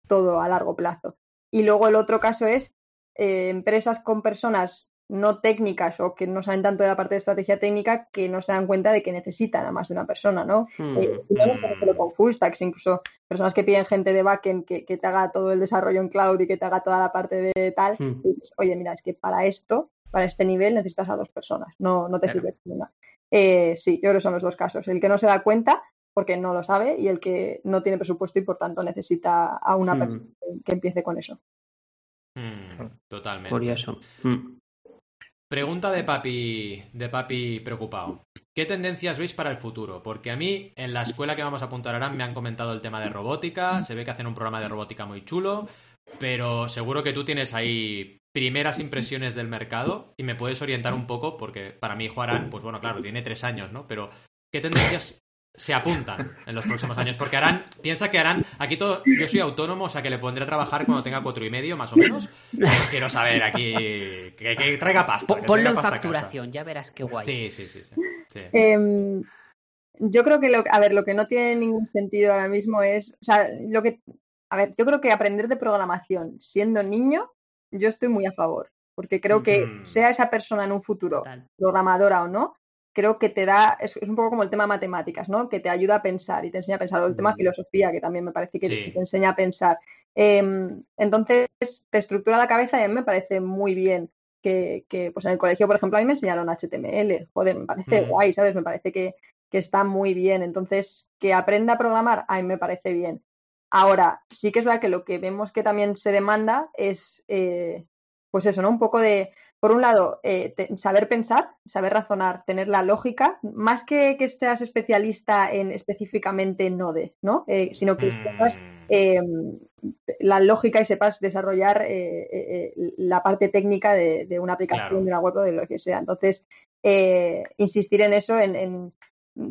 S4: todo a largo plazo. Y luego el otro caso es empresas con personas no técnicas o que no saben tanto de la parte de estrategia técnica que no se dan cuenta de que necesitan a más de una persona, ¿no? Hmm, eh, y no solo hmm. con full stacks, incluso personas que piden gente de backend que, que, te haga todo el desarrollo en cloud y que te haga toda la parte de tal, hmm. y dices, oye, mira, es que para esto, para este nivel necesitas a dos personas, no, no te sirve una. Eh, sí, yo creo que son los dos casos. El que no se da cuenta porque no lo sabe y el que no tiene presupuesto y por tanto necesita a una persona que empiece con eso.
S1: totalmente.
S3: Curioso.
S1: Pregunta de papi, de papi preocupado. ¿Qué tendencias veis para el futuro? Porque a mí, en la escuela que vamos a apuntar ahora, me han comentado el tema de robótica. Se ve que hacen un programa de robótica muy chulo. Pero seguro que tú tienes ahí primeras impresiones del mercado y me puedes orientar un poco, porque para mí Juarán, pues bueno, claro, tiene tres años, ¿no? Pero, ¿qué tendencias se apuntan en los próximos años. Porque harán, piensa que harán, aquí todo, yo soy autónomo, o sea que le pondré a trabajar cuando tenga cuatro y medio, más o menos. Pues quiero saber aquí, que, traiga pasta.
S3: Ponlo en facturación, ya verás qué guay.
S1: Sí, sí, sí.
S4: Em, yo creo que, lo, a ver, lo que no tiene ningún sentido ahora mismo es, o sea, lo que, a ver, yo creo que aprender de programación siendo niño, yo estoy muy a favor. Porque creo que sea esa persona en un futuro, programadora o no, creo que te da, es, un poco como el tema matemáticas, ¿no? Que te ayuda a pensar y te enseña a pensar, o el tema filosofía, que también me parece que te, enseña a pensar. Em, entonces, te estructura la cabeza y a mí me parece muy bien que, pues en el colegio, por ejemplo, a mí me enseñaron HTML, joder, me parece guay, ¿sabes? Me parece que, está muy bien. Entonces, que aprenda a programar, a mí me parece bien. Ahora, sí que es verdad que lo que vemos que también se demanda es, eh, pues eso, ¿no? Un poco de, por un lado, eh, saber pensar, saber razonar, tener la lógica, más que que seas especialista en específicamente Node, ¿no? Eh, sino que sepas mm. em, la lógica y sepas desarrollar eh, la parte técnica de, una aplicación, de una web o de lo que sea. Entonces, insistir en eso, en,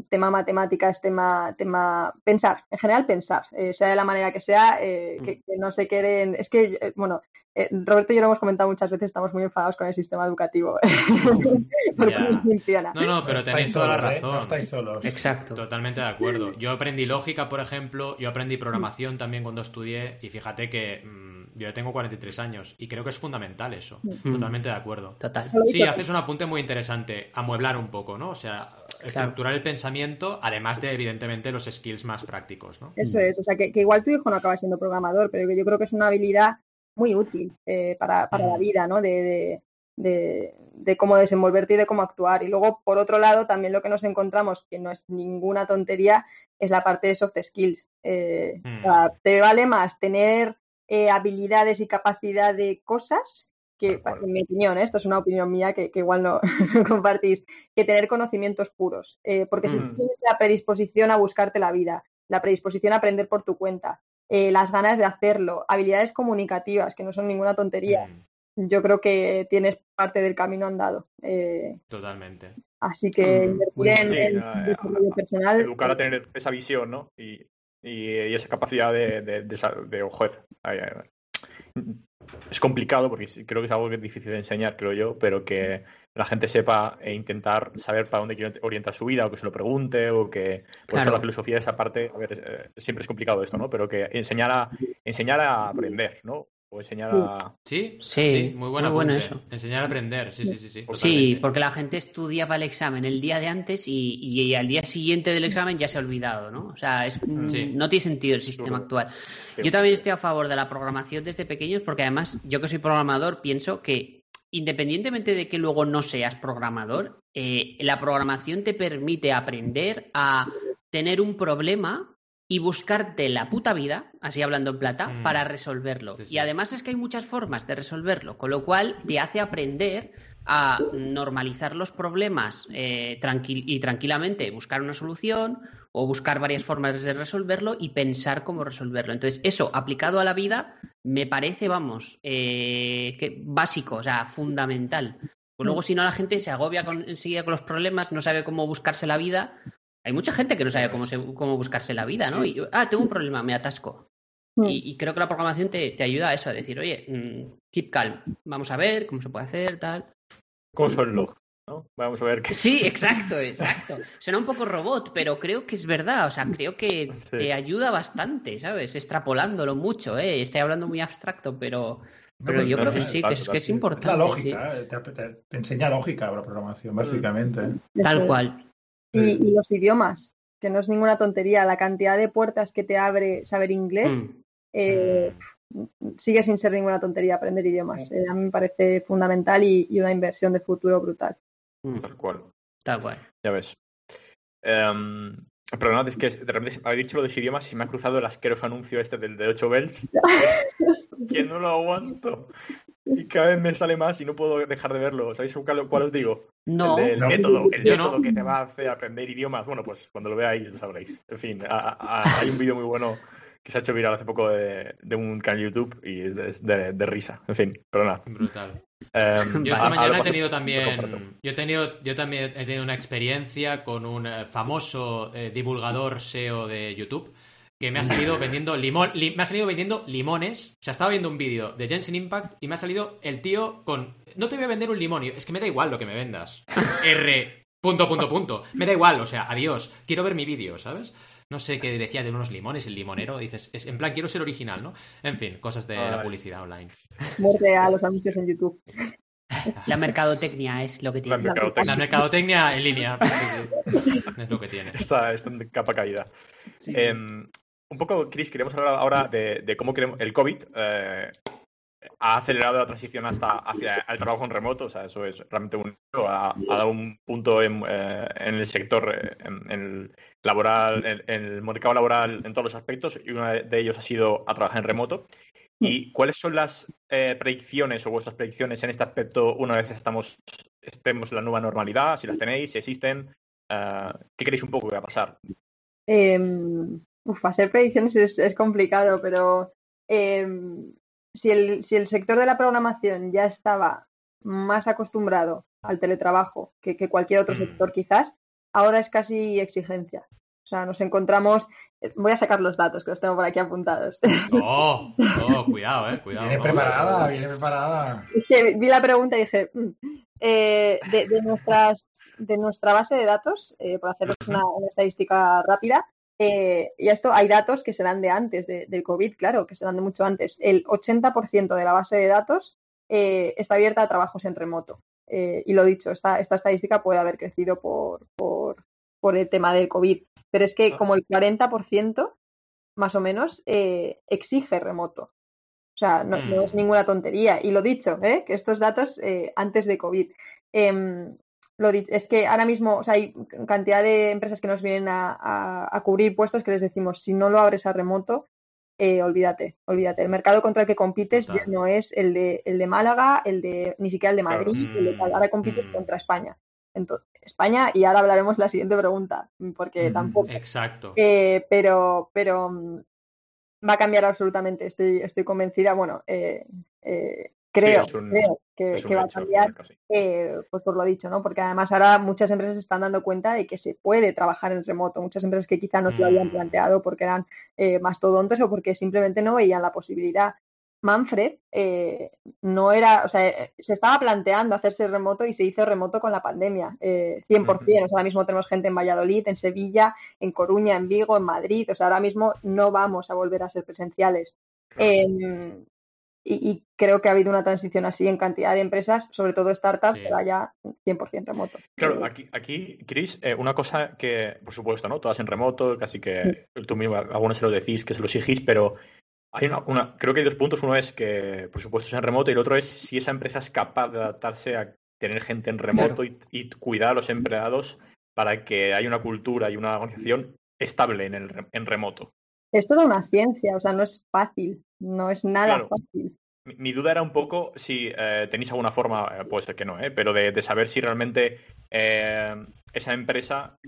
S4: tema matemáticas, tema, tema pensar, en general pensar, sea de la manera que sea, mm. que, que, no se queden. Es que, bueno, eh, Roberto y yo lo hemos comentado muchas veces, estamos muy enfadados con el sistema educativo. Porque no funciona.
S1: No, no, pero tenéis toda la ¿eh? razón.
S2: No estáis solos.
S3: Exacto.
S1: Totalmente de acuerdo. Yo aprendí lógica, por ejemplo, yo aprendí programación también cuando estudié y fíjate que mm, yo tengo 43 años y creo que es fundamental eso. Mm. Totalmente de acuerdo.
S3: Total.
S1: Sí, haces un apunte muy interesante, amueblar un poco, ¿no? O sea, estructurar el pensamiento, además de, evidentemente, los skills más prácticos, ¿no?
S4: Eso es, o sea, que, que igual tu hijo no acaba siendo programador, pero que yo creo que es una habilidad muy útil eh, para, para, la vida, ¿no? De, de, de, cómo desenvolverte y de cómo actuar. Y luego, por otro lado, también lo que nos encontramos, que no es ninguna tontería, es la parte de soft skills. Eh, mm. te vale más tener eh, habilidades y capacidad de cosas que, en mi opinión, esto es una opinión mía que, igual no, compartís, que tener conocimientos puros. porque si mm. tienes la predisposición a buscarte la vida, la predisposición a aprender por tu cuenta, eh, las ganas de hacerlo, habilidades comunicativas, que no son ninguna tontería. Mm. Yo creo que tienes parte del camino andado. Eh,
S1: Totalmente.
S4: Así que mm. personal.
S5: Educar a tener esa visión, ¿no? Y, esa capacidad de, de, de, es complicado porque creo que es algo que es difícil de enseñar, creo yo, pero que la gente sepa e intentar saber para dónde quiere orientar su vida o que se lo pregunte o que por eso la filosofía de esa parte, a ver, eh, siempre es complicado esto, ¿no? Pero que enseñar a enseñar a aprender, ¿no? O enseñar a...
S1: Sí, sí, muy, buena bueno eso. Enseñar a aprender, sí, sí, sí. Sí,
S3: sí, porque la gente estudia para el examen el día de antes y, al día siguiente del examen ya se ha olvidado, ¿no? O sea, es, no tiene sentido el sistema actual. Yo también estoy a favor de la programación desde pequeños porque además yo que soy programador pienso que independientemente de que luego no seas programador, eh, la programación te permite aprender a tener un problema y buscarte la puta vida, así hablando en plata, mm. para resolverlo. Y además es que hay muchas formas de resolverlo, con lo cual te hace aprender a normalizar los problemas eh, y tranquilamente buscar una solución o buscar varias formas de resolverlo y pensar cómo resolverlo. Entonces, eso aplicado a la vida me parece, vamos, eh, que básico, o sea, fundamental. Pues luego, si no, la gente se agobia enseguida con los problemas, no sabe cómo buscarse la vida. Hay mucha gente que no sabe cómo, cómo buscarse la vida, ¿no? Y, ah, tengo un problema, me atasco. Mm. Y, creo que la programación te, te, ayuda a eso, a decir, oye, mm, keep calm, vamos a ver cómo se puede hacer, tal.
S5: Console ¿no? Vamos a ver qué.
S3: Sí, exacto, exacto. Suena un poco robot, pero creo que es verdad. O sea, creo que te ayuda bastante, ¿sabes? Extrapolándolo mucho, ¿eh? Estoy hablando muy abstracto, pero. Pero pues yo creo que sí, que es, que es importante.
S2: La lógica, ¿eh? te, enseña lógica la programación, básicamente.
S3: Tal cual.
S4: Y, los idiomas, que no es ninguna tontería. La cantidad de puertas que te abre saber inglés, mm. eh, sigue sin ser ninguna tontería aprender idiomas. Eh, a mí me parece fundamental y, una inversión de futuro brutal.
S5: Mm. Tal cual.
S3: Tal cual.
S5: Ya ves. Um, pero es que de repente habéis dicho lo de los idiomas y me ha cruzado el asqueroso anuncio este del de 8 bells. que no lo aguanto. Y cada vez me sale más y no puedo dejar de verlo. ¿Sabéis cuál, cuál os digo?
S3: No.
S5: El, método, el método que te va a hacer aprender idiomas. Bueno, pues cuando lo veáis lo sabréis. En fin, hay un vídeo muy bueno que se ha hecho viral hace poco de, un canal YouTube y es de, risa. En fin, pero nada.
S1: Brutal. Em, yo esta mañana he tenido también. Yo he tenido, yo también he tenido una experiencia con un eh, famoso eh, divulgador SEO de YouTube que me ha salido vendiendo limón, me ha salido vendiendo limones. O sea, estaba viendo un vídeo de Jensen Impact y me ha salido el tío con. No te voy a vender un limón. Es que me da igual lo que me vendas. R. Punto, punto, punto. Me da igual, o sea, adiós. Quiero ver mi vídeo, ¿sabes? no sé qué decía de unos limones, el limonero, dices, es, en plan, quiero ser original, ¿no? En fin, cosas de la publicidad online.
S4: Muerte a los anuncios en YouTube.
S3: La mercadotecnia es lo que tiene.
S1: La mercadotecnia, en línea es lo que tiene.
S5: Está, está en capa caída. Em, un poco, Chris, queremos hablar ahora de, cómo queremos, el COVID eh, ha acelerado la transición hasta hacia el trabajo en remoto, o sea, eso es realmente un ha, ha dado un punto en, eh, el sector eh, en, el laboral, en, el mercado laboral en todos los aspectos, y uno de ellos ha sido a trabajar en remoto. ¿Y cuáles son las eh, predicciones o vuestras predicciones en este aspecto una vez estamos estemos en la nueva normalidad? Si las tenéis, si existen, ¿qué queréis un poco que va a pasar?
S4: Em, hacer predicciones es, es complicado, pero em, si el, si el sector de la programación ya estaba más acostumbrado al teletrabajo que, cualquier otro mm. sector quizás, ahora es casi exigencia. O sea, nos encontramos. Eh, voy a sacar los datos que los tengo por aquí apuntados.
S1: Oh, oh cuidado, eh, cuidado.
S2: Viene preparada, viene preparada.
S4: Es que vi la pregunta y dije, mm, eh, de, nuestras, de nuestra base de datos, eh, por haceros una, estadística rápida, eh, y esto hay datos que serán de antes del COVID, claro, que serán de mucho antes. El 80% de la base de datos eh, está abierta a trabajos en remoto. Eh, y lo dicho, esta, esta estadística puede haber crecido por, por, el tema del COVID. Pero es que como el 40% más o menos exige remoto. O sea, no, no, es mm. ninguna tontería. Y lo dicho, que estos datos antes de COVID. Em, es que ahora mismo o sea, hay cantidad de empresas que nos vienen a, cubrir puestos que les decimos, si no lo abres a remoto, eh, olvídate, olvídate. El mercado contra el que compites ya no es el de, el de Málaga, el de ni siquiera el de Madrid, ahora compites mm. contra España. Entonces, España, y ahora hablaremos la siguiente pregunta, porque tampoco.
S1: Exacto.
S4: Eh, pero, pero mm, va a cambiar absolutamente, estoy, estoy convencida. Bueno, eh, creo, que, va a cambiar, eh, pues por lo dicho, ¿no? Porque además ahora muchas empresas se están dando cuenta de que se puede trabajar en remoto. Muchas empresas que quizá no te lo habían mm. planteado porque eran eh, mastodontes o porque simplemente no veían la posibilidad. Manfred eh, no era, o sea, eh, se estaba planteando hacerse remoto y se hizo remoto con la pandemia, 100%. O sea, ahora mismo tenemos gente en Valladolid, en Sevilla, en Coruña, en Vigo, en Madrid. O sea, ahora mismo no vamos a volver a ser presenciales. Em, y, creo que ha habido una transición así en cantidad de empresas, sobre todo startups, pero ya 100% remoto.
S5: Claro, aquí, aquí Chris, eh, una cosa que, por supuesto, ¿no? Todas en remoto, casi que tú mismo, algunos se lo decís, que se lo exigís, pero Hay una, creo que hay dos puntos. Uno es que, por supuesto, es en remoto y el otro es si esa empresa es capaz de adaptarse a tener gente en remoto y, cuidar a los empleados para que haya una cultura y una organización estable en, el, en remoto.
S4: Es toda una ciencia, o sea, no es fácil, no es nada fácil.
S5: Mi, duda era un poco si eh, tenéis alguna forma, eh, puede ser que no, eh, pero de, saber si realmente esa empresa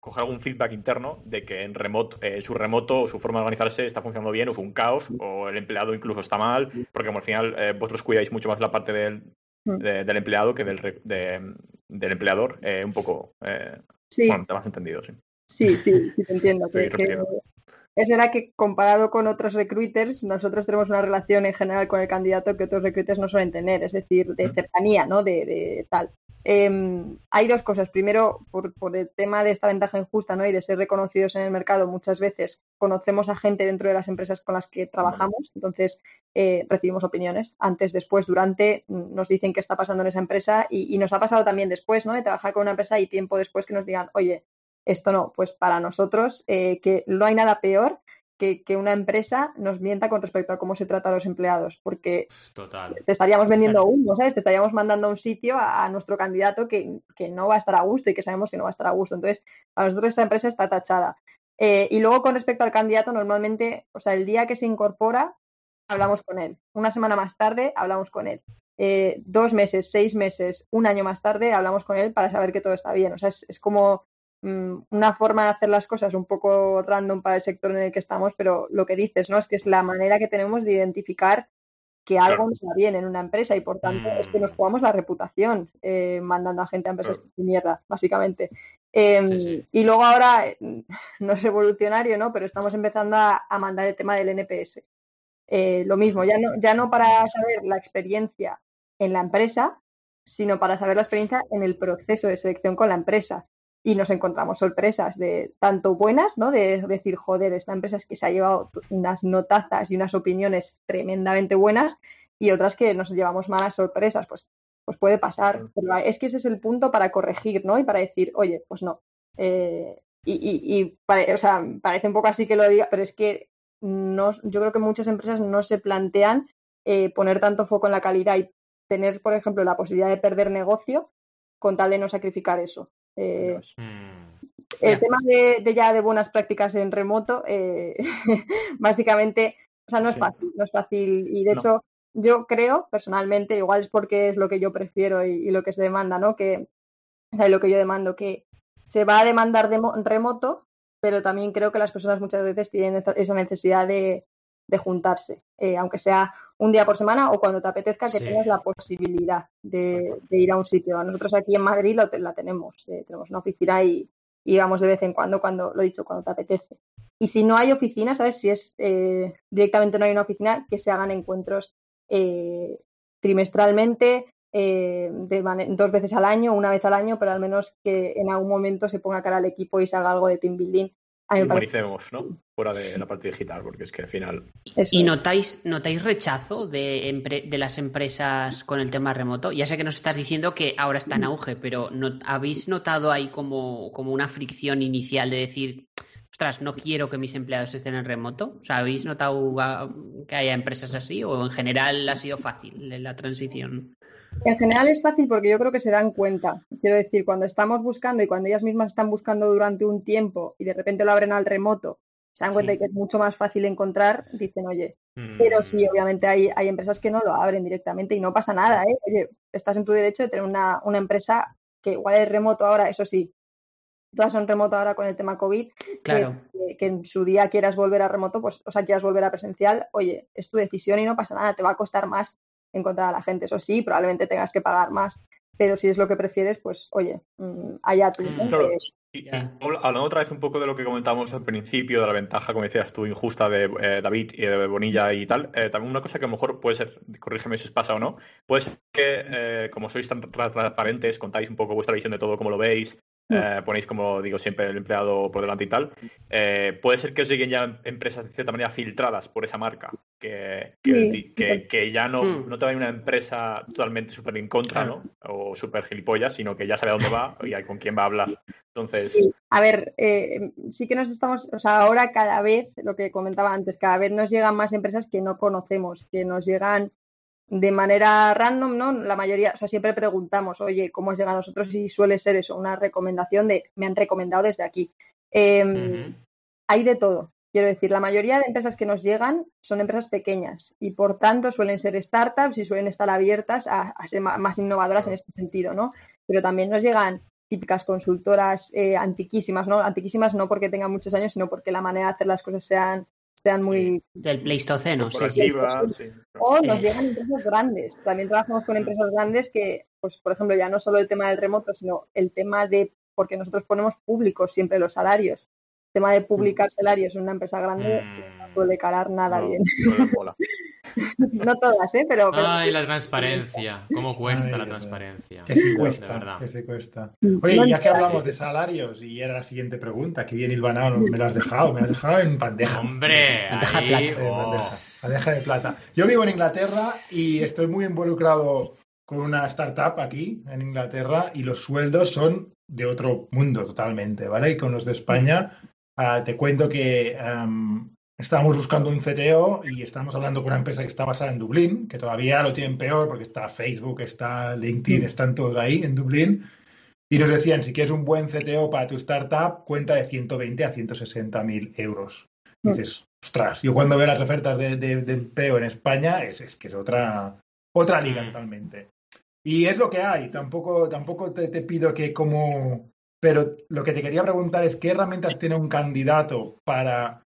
S5: coge algún feedback interno de que en remoto, su remoto o su forma de organizarse está funcionando bien o es un caos o el empleado incluso está mal, porque como al final vosotros cuidáis mucho más la parte del, mm. del empleado que del, del empleador, un poco...
S4: sí.
S5: Bueno, te has entendido, sí.
S4: Sí, sí, sí te entiendo. es verdad que comparado con otros recruiters, nosotros tenemos una relación en general con el candidato que otros recruiters no suelen tener, es decir, de cercanía, ¿no? De, tal. Em, hay dos cosas. Primero, por, el tema de esta ventaja injusta ¿no? y de ser reconocidos en el mercado, muchas veces conocemos a gente dentro de las empresas con las que trabajamos, entonces eh, recibimos opiniones antes, después, durante, nos dicen qué está pasando en esa empresa y, y, nos ha pasado también después ¿no? de trabajar con una empresa y tiempo después que nos digan, oye, esto no, pues para nosotros eh, que no hay nada peor que, que, una empresa nos mienta con respecto a cómo se trata a los empleados, porque te estaríamos vendiendo humo, ¿sabes? Te estaríamos mandando a un sitio a, nuestro candidato que, que, no va a estar a gusto y que sabemos que no va a estar a gusto. Entonces, para nosotros esa empresa está tachada. Eh, y luego con respecto al candidato, normalmente, o sea, el día que se incorpora, hablamos con él. Una semana más tarde, hablamos con él. Eh, dos meses, seis meses, un año más tarde, hablamos con él para saber que todo está bien. O sea, es, es como una forma de hacer las cosas un poco random para el sector en el que estamos, pero lo que dices, ¿no? Es que es la manera que tenemos de identificar que algo no está bien en una empresa y por tanto es que nos mm. jugamos la reputación eh, mandando a gente a empresas de mierda, básicamente. Em, y luego ahora, no es evolucionario, ¿no? Pero estamos empezando a, mandar el tema del NPS. Eh, lo mismo, ya no, ya no para saber la experiencia en la empresa, sino para saber la experiencia en el proceso de selección con la empresa y nos encontramos sorpresas de tanto buenas, ¿no? De decir, joder, esta empresa es que se ha llevado unas notazas y unas opiniones tremendamente buenas y otras que nos llevamos malas sorpresas, pues, pues puede pasar. Pero es que ese es el punto para corregir, ¿no? Y para decir, oye, pues no. Eh, y, o sea, parece un poco así que lo diga, pero es que no, yo creo que muchas empresas no se plantean eh, poner tanto foco en la calidad y tener, por ejemplo, la posibilidad de perder negocio con tal de no sacrificar eso. Eh, mm. el tema de, ya de buenas prácticas en remoto, eh, básicamente, o sea, no es fácil, no es fácil. Y de hecho, yo creo personalmente, igual es porque es lo que yo prefiero y, lo que se demanda, ¿no? Que, o sea, lo que yo demando, que se va a demandar de remoto, pero también creo que las personas muchas veces tienen esa necesidad de, de juntarse, eh, aunque sea un día por semana o cuando te apetezca que tengas la posibilidad de, ir a un sitio. Nosotros aquí en Madrid lo, la tenemos, eh, tenemos una oficina y, vamos de vez en cuando, cuando lo he dicho, cuando te apetece. Y si no hay oficina, ¿sabes? Si es eh, directamente no hay una oficina, que se hagan encuentros trimestralmente, dos veces al año, una vez al año, pero al menos que en algún momento se ponga cara al equipo y se haga algo de team building
S5: humanicemos, ¿no? Fuera de la parte digital, porque es que al final.
S3: ¿Y notáis, notáis rechazo de, de, las empresas con el tema remoto? Ya sé que nos estás diciendo que ahora está en auge, pero no, ¿habéis notado ahí como, como una fricción inicial de decir, ostras, no quiero que mis empleados estén en remoto? O sea, ¿habéis notado ah, que haya empresas así o en general ha sido fácil la transición?
S4: En general es fácil porque yo creo que se dan cuenta. Quiero decir, cuando estamos buscando y cuando ellas mismas están buscando durante un tiempo y de repente lo abren al remoto, se dan cuenta de que es mucho más fácil encontrar, dicen, oye, pero sí, mm. obviamente hay, hay empresas que no lo abren directamente y no pasa nada, ¿eh? Oye, estás en tu derecho de tener una, una empresa que igual es remoto ahora, eso sí, todas son remoto ahora con el tema COVID,
S3: claro.
S4: que, que, en su día quieras volver a remoto, pues, o sea, quieras volver a presencial, oye, es tu decisión y no pasa nada, te va a costar más encontrar a la gente. Eso sí, probablemente tengas que pagar más, pero si es lo que prefieres, pues oye, mm, allá tú.
S5: Mm, hablando otra vez un poco de lo que comentamos al principio, de la ventaja, como decías tú, injusta de eh, David y de Bonilla y tal, eh, también una cosa que a lo mejor puede ser, corrígeme si os pasa o no, puede ser que eh, como sois tan transparentes, contáis un poco vuestra visión de todo, cómo lo veis. Eh, ponéis, como digo siempre, el empleado por delante y tal, eh, puede ser que os lleguen ya empresas de cierta manera filtradas por esa marca, que, que, ya no, mm. no te va una empresa totalmente súper en contra, ¿no? O súper gilipollas, sino que ya sabe a dónde va y con quién va a hablar. Entonces.
S4: A ver, eh, sí que nos estamos, o sea, ahora cada vez, lo que comentaba antes, cada vez nos llegan más empresas que no conocemos, que nos llegan de manera random, ¿no? La mayoría, o sea, siempre preguntamos, oye, ¿cómo os llega a nosotros? Y suele ser eso, una recomendación de, me han recomendado desde aquí. Em, hay de todo. Quiero decir, la mayoría de empresas que nos llegan son empresas pequeñas y por tanto suelen ser startups y suelen estar abiertas a, ser más innovadoras en este sentido, ¿no? Pero también nos llegan típicas consultoras eh, antiquísimas, ¿no? Antiquísimas no porque tengan muchos años, sino porque la manera de hacer las cosas sean, sean muy...
S3: Del Pleistoceno, sí,
S5: sí.
S4: O nos llegan empresas grandes. También trabajamos con empresas grandes que, pues, por ejemplo, ya no solo el tema del remoto, sino el tema de, porque nosotros ponemos públicos siempre los salarios tema de publicar mm. salarios en una empresa grande mm. Suele calar nada bien. No, todas, ¿eh? Pero,
S1: Ay, la transparencia. ¿Cómo cuesta la transparencia?
S2: Que sí cuesta, que sí cuesta. Oye, ya que hablamos de salarios, y era la siguiente pregunta, que bien hilvanado, me lo has dejado, me lo has dejado en bandeja.
S1: ¡Hombre!
S3: Bandeja, de plata.
S2: Oh. bandeja de plata. Yo vivo en Inglaterra y estoy muy involucrado con una startup aquí en Inglaterra y los sueldos son de otro mundo totalmente, ¿vale? Y con los de España Ah, te cuento que estábamos buscando un CTO y estamos hablando con una empresa que está basada en Dublín, que todavía lo tienen peor porque está Facebook, está LinkedIn, mm. están todos ahí en Dublín. Y nos decían, si quieres un buen CTO para tu startup, cuenta de 120 a 160 mil euros. Mm. dices, ostras, yo cuando veo las ofertas de, de, empleo en España, es, es, que es otra, otra liga mm. totalmente. Y es lo que hay. Tampoco, tampoco te, te pido que como pero lo que te quería preguntar es qué herramientas tiene un candidato para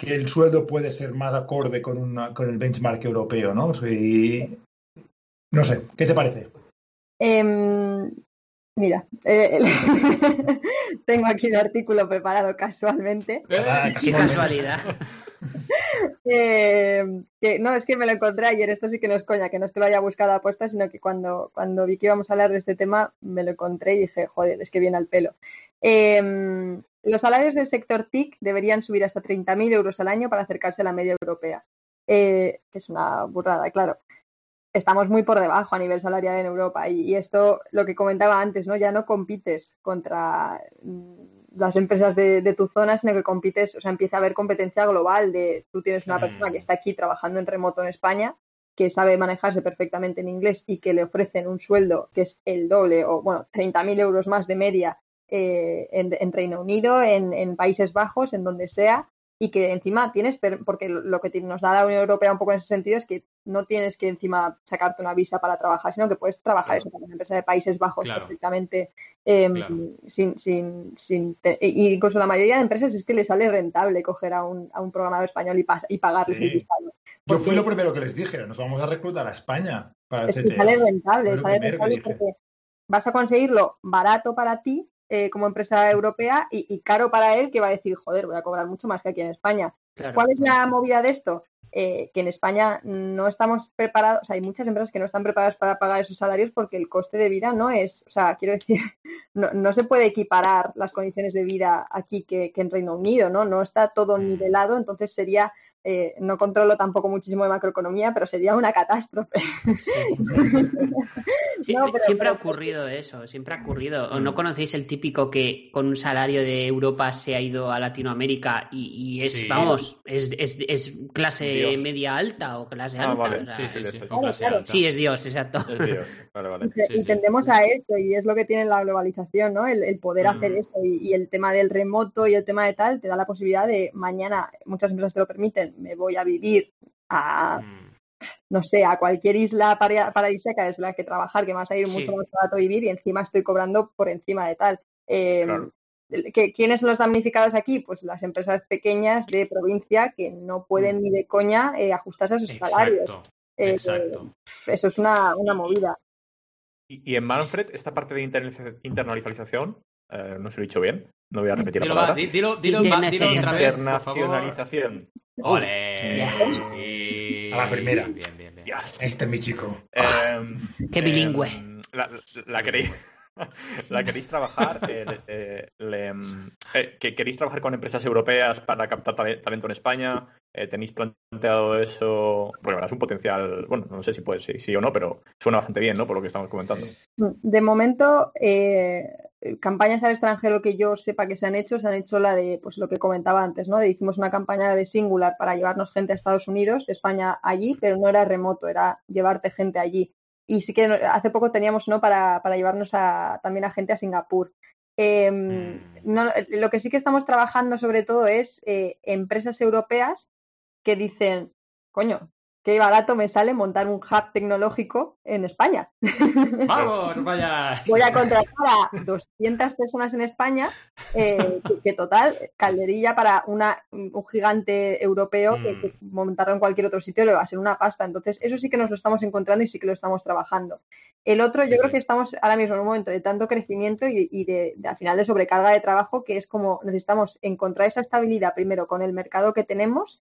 S2: que el sueldo puede ser más acorde con, una, con el benchmark europeo, ¿no? no sé, ¿qué te parece?
S4: Em, mira, eh, tengo aquí un artículo preparado casualmente.
S3: Ah, qué casualidad.
S4: Eh, que, no, es que me lo encontré ayer, esto sí que no es coña, que no es que lo haya buscado a apuesta, sino que cuando, cuando vi que íbamos a hablar de este tema, me lo encontré y dije, joder, es que viene al pelo. Em, los salarios del sector TIC deberían subir hasta 30.000 euros al año para acercarse a la media europea, eh, que es una burrada, claro. Estamos muy por debajo a nivel salarial en Europa y, y esto, lo que comentaba antes, ¿no? Ya no compites contra las empresas de, tu zona, sino que compites, o sea, empieza a haber competencia global de tú tienes una persona que está aquí trabajando en remoto en España, que sabe manejarse perfectamente en inglés y que le ofrecen un sueldo que es el doble o, bueno, 30.000 euros más de media eh, en, Reino Unido, en, en Países Bajos, en donde sea, y que encima tienes, porque lo que nos da la Unión Europea un poco en ese sentido es que no tienes que encima sacarte una visa para trabajar, sino que puedes trabajar eso para una empresa de Países Bajos perfectamente em, sin, sin, sin incluso la mayoría de empresas es que les sale rentable coger a un, a un programador español y, y pagarles el visado.
S2: Yo fui lo primero que les dije, nos vamos a reclutar a España para
S4: es que sale rentable, sale rentable porque vas a conseguirlo barato para ti eh, como empresa europea y, caro para él que va a decir, joder, voy a cobrar mucho más que aquí en España. ¿Cuál es la movida de esto? Eh, que en España no estamos preparados, o sea, hay muchas empresas que no están preparadas para pagar esos salarios porque el coste de vida no es, o sea, quiero decir, no, se puede equiparar las condiciones de vida aquí que, que, en Reino Unido, ¿no? No está todo mm. nivelado, entonces sería eh, no controlo tampoco muchísimo de macroeconomía, pero sería una catástrofe.
S3: siempre ha ocurrido eso, siempre ha ocurrido. ¿O no conocéis el típico que con un salario de Europa se ha ido a Latinoamérica y, es, vamos, es, es, clase media alta o clase ah, alta? sí, es Dios, exacto.
S4: y, tendemos a esto y es lo que tiene la globalización, ¿no? El, poder hacer esto y el tema del remoto y el tema de tal te da la posibilidad de mañana, muchas empresas te lo permiten, me voy a vivir a, mm. no sé, a cualquier isla paradisíaca desde la que trabajar, que me va a salir mucho más barato vivir y encima estoy cobrando por encima de tal. Em, ¿Quiénes son los damnificados aquí? Pues las empresas pequeñas de provincia que no pueden mm. ni de coña eh, ajustarse a sus salarios.
S1: Eh,
S4: eso es una, movida.
S5: Y, en Manfred, esta parte de internalización, eh, no se lo he dicho bien, no voy a repetir la palabra.
S1: dilo, dilo, dilo, otra vez,
S5: Internacionalización.
S1: ¡Ole!
S2: A la primera. Bien, bien, bien. Este es mi chico.
S3: Em, Qué bilingüe.
S5: Em, la, la, queréis. la queréis trabajar, eh, eh, que queréis trabajar con empresas europeas para captar talento en España. ¿Tenéis planteado eso? Bueno, es un potencial, bueno, no sé si puede ser sí o no, pero suena bastante bien, ¿no? Por lo que estamos comentando.
S4: De momento, campañas al extranjero que yo sepa que se han hecho, se han hecho la de, pues lo que comentaba antes, ¿no? hicimos una campaña de Singular para llevarnos gente a Estados Unidos, de España allí, pero no era remoto, era llevarte gente allí y sí que hace poco teníamos uno para, para llevarnos a, también a gente a Singapur. Em, mm. lo que sí que estamos trabajando sobre todo es eh, empresas europeas que dicen, coño, qué barato me sale montar un hub tecnológico en España.
S1: ¡Vamos, vaya!
S4: Voy a contratar a 200 personas en España, eh, que, total, calderilla para una, un gigante europeo que, que, mm. montarlo en cualquier otro sitio le va a ser una pasta. Entonces, eso sí que nos lo estamos encontrando y sí que lo estamos trabajando. El otro, yo creo que estamos ahora mismo en un momento de tanto crecimiento y, de, al final de sobrecarga de trabajo que es como necesitamos encontrar esa estabilidad primero con el mercado que tenemos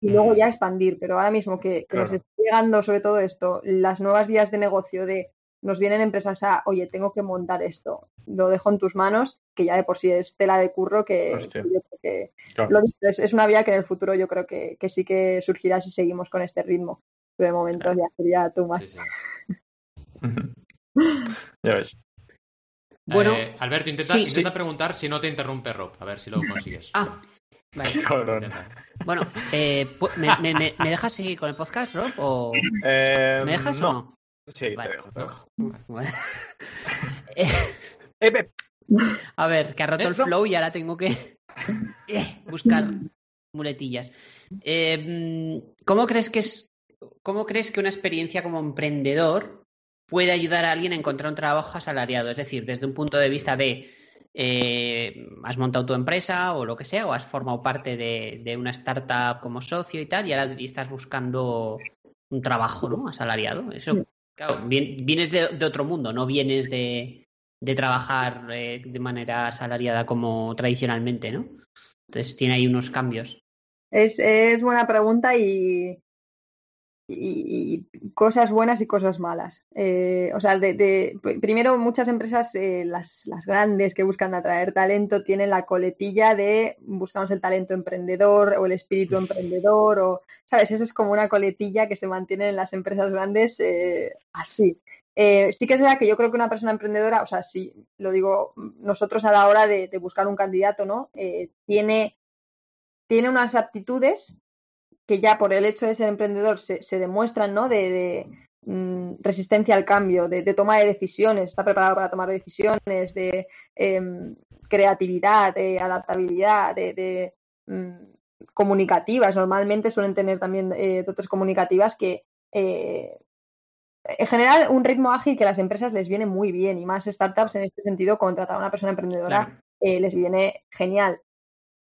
S4: y luego ya expandir. Pero ahora mismo que, nos está llegando sobre todo esto, las nuevas vías de negocio de nos vienen empresas a, oye, tengo que montar esto, lo dejo en tus manos, que ya de por sí es tela de curro, que, es, una vía que en el futuro yo creo que, sí que surgirá si seguimos con este ritmo. Pero de momento ya sería tú más.
S5: ya ves.
S1: Bueno, eh, Alberto, intenta, intenta preguntar si no te interrumpe Rob, a ver si lo consigues.
S3: ah, Bueno, eh, ¿me, me, me, dejas seguir con el podcast, Rob? ¿O...
S5: Eh,
S3: ¿Me dejas o no?
S5: Sí, te dejo, te dejo.
S3: Eh, a ver, que ha roto el flow y ahora tengo que buscar muletillas. ¿Cómo crees que es ¿Cómo crees que una experiencia como emprendedor puede ayudar a alguien a encontrar un trabajo asalariado? Es decir, desde un punto de vista de eh, has montado tu empresa o lo que sea, o has formado parte de, una startup como socio y tal, y ahora estás buscando un trabajo, ¿no? Asalariado. Eso, claro, vienes de, otro mundo, no vienes de, trabajar eh, de manera asalariada como tradicionalmente, ¿no? Entonces tiene ahí unos cambios.
S4: Es, es buena pregunta y y, cosas buenas y cosas malas. Eh, o sea, de, primero muchas empresas, eh, las, las, grandes que buscan atraer talento, tienen la coletilla de buscamos el talento emprendedor o el espíritu emprendedor o, ¿sabes? Eso es como una coletilla que se mantiene en las empresas grandes eh, así. sí que es verdad que yo creo que una persona emprendedora, o sea, si lo digo nosotros a la hora de, de buscar un candidato, ¿no? tiene, tiene unas aptitudes que ya por el hecho de ser emprendedor se, demuestran, ¿no? De, mm, resistencia al cambio, de, toma de decisiones, está preparado para tomar decisiones, de em, creatividad, de adaptabilidad, de, mm, comunicativas. Normalmente suelen tener también eh, dotes comunicativas que eh, en general, un ritmo ágil que a las empresas les viene muy bien y más startups en este sentido, contratar a una persona emprendedora eh, les viene genial.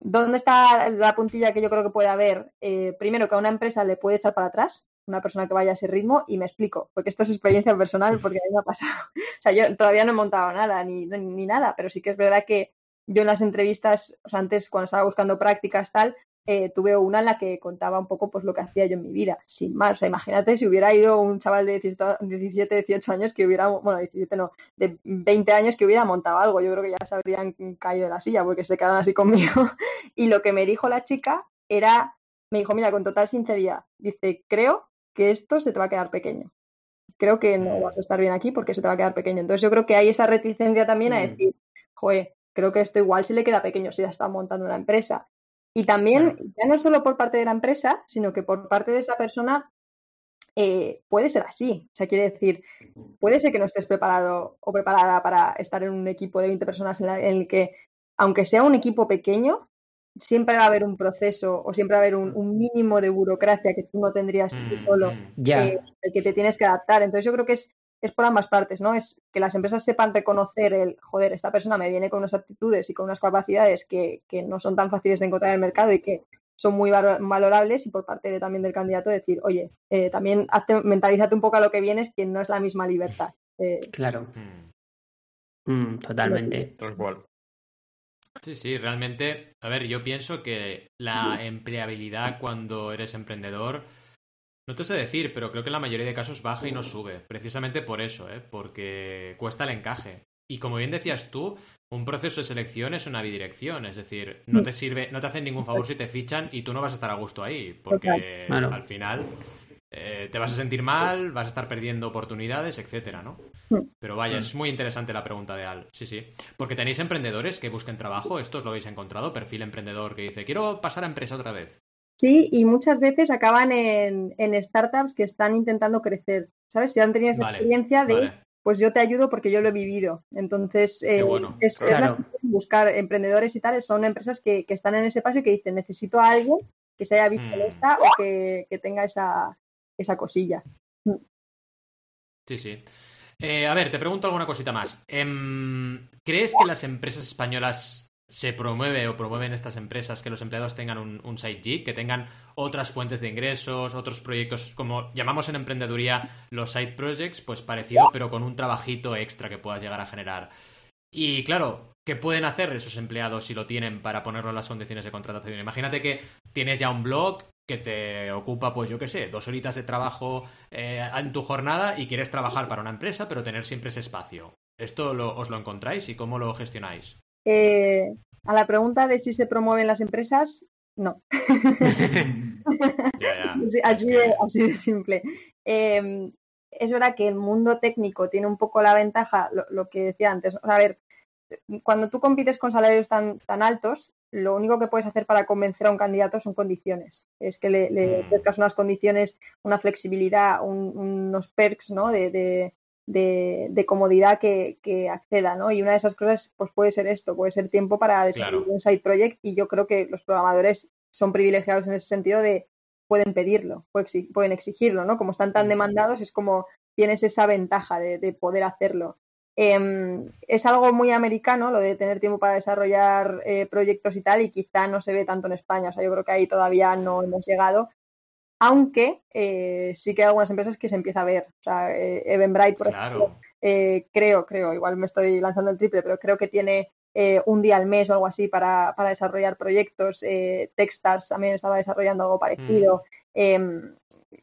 S4: ¿Dónde está la puntilla que yo creo que puede haber? Eh, primero, que a una empresa le puede echar para atrás, una persona que vaya a ese ritmo, y me explico, porque esto es experiencia personal, porque a mí me ha pasado. o sea, yo todavía no he montado nada, ni, ni nada, pero sí que es verdad que yo en las entrevistas, o sea, antes cuando estaba buscando prácticas, tal, eh, tuve una en la que contaba un poco pues lo que hacía yo en mi vida, sin más. O sea, imagínate si hubiera ido un chaval de 17, 18 años que hubiera, bueno, 17 no, de 20 años que hubiera montado algo. Yo creo que ya se habrían caído de la silla porque se quedaron así conmigo. y lo que me dijo la chica era, me dijo, mira, con total sinceridad, dice, creo que esto se te va a quedar pequeño. Creo que no vas a estar bien aquí porque se te va a quedar pequeño. Entonces yo creo que hay esa reticencia también a mm. decir, joder, creo que esto igual se le queda pequeño si ya está montando una empresa. Y también, ya no solo por parte de la empresa, sino que por parte de esa persona eh, puede ser así. O sea, quiere decir, puede ser que no estés preparado o preparada para estar en un equipo de 20 personas en, el que, aunque sea un equipo pequeño, siempre va a haber un proceso o siempre va a haber un, mínimo de burocracia que tú no tendrías tú mm, solo,
S3: mm. eh,
S4: el que te tienes que adaptar. Entonces yo creo que es es por ambas partes, ¿no? Es que las empresas sepan reconocer el, joder, esta persona me viene con unas aptitudes y con unas capacidades que, no son tan fáciles de encontrar en el mercado y que son muy valorables y por parte también del candidato decir, oye, eh, también mentalízate un poco a lo que vienes, que no es la misma libertad. Eh,
S3: claro. Mm. Mm, totalmente.
S1: Sí, sí, realmente, a ver, yo pienso que la empleabilidad cuando eres emprendedor No te sé decir, pero creo que en la mayoría de casos baja y no sube. Precisamente por eso, ¿eh? porque cuesta el encaje. Y como bien decías tú, un proceso de selección es una bidirección, es decir, no te sirve, no te hacen ningún favor si te fichan y tú no vas a estar a gusto ahí, porque al final eh, te vas a sentir mal, vas a estar perdiendo oportunidades, etcétera, ¿no? Pero vaya, es muy interesante la pregunta de Al, sí, sí. Porque tenéis emprendedores que busquen trabajo, ¿esto os lo habéis encontrado? Perfil emprendedor que dice, quiero pasar a empresa otra vez.
S4: Sí, y muchas veces acaban en, startups que están intentando crecer, ¿sabes? Si han tenido esa experiencia de pues yo te ayudo porque yo lo he vivido. Entonces, eh, es, buscar emprendedores y tales, son empresas que, están en ese paso y que dicen, necesito a alguien que se haya visto en mm. esta o que, tenga esa, esa cosilla. Mm.
S1: Sí, sí. Eh, a ver, te pregunto alguna cosita más. Em, ¿Crees que las empresas españolas se promueve o promueven estas empresas que los empleados tengan un, side gig, que tengan otras fuentes de ingresos, otros proyectos, como llamamos en emprendeduría los side projects, pues parecido, pero con un trabajito extra que puedas llegar a generar. Y claro, ¿qué pueden hacer esos empleados si lo tienen para ponerlo en las condiciones de contratación? Imagínate que tienes ya un blog que te ocupa, pues yo qué sé, dos horitas de trabajo eh, en tu jornada y quieres trabajar para una empresa, pero tener siempre ese espacio. ¿Esto os lo encontráis y cómo lo gestionáis?
S4: Eh, a la pregunta de si se promueven las empresas, no. Así, de, simple. Em, es verdad que el mundo técnico tiene un poco la ventaja, lo, que decía antes. a ver, cuando tú compites con salarios tan, tan altos, lo único que puedes hacer para convencer a un candidato son condiciones. Es que le, le mm. unas condiciones, una flexibilidad, unos perks ¿no? de, de, comodidad que, acceda, ¿no? Y una de esas cosas, pues puede ser esto, puede ser tiempo para desarrollar un side project y yo creo que los programadores son privilegiados en ese sentido de pueden pedirlo, pueden exigirlo, ¿no? Como están tan demandados, es como tienes esa ventaja de, poder hacerlo. Em, es algo muy americano lo de tener tiempo para desarrollar eh, proyectos y tal, y quizá no se ve tanto en España. O sea, yo creo que ahí todavía no hemos llegado aunque eh, sí que hay algunas empresas que se empieza a ver. O sea, eh, Eventbrite, por ejemplo, eh, creo, creo, igual me estoy lanzando el triple, pero creo que tiene un día al mes o algo así para, desarrollar proyectos. Techstars también estaba desarrollando algo parecido. Mm. Em,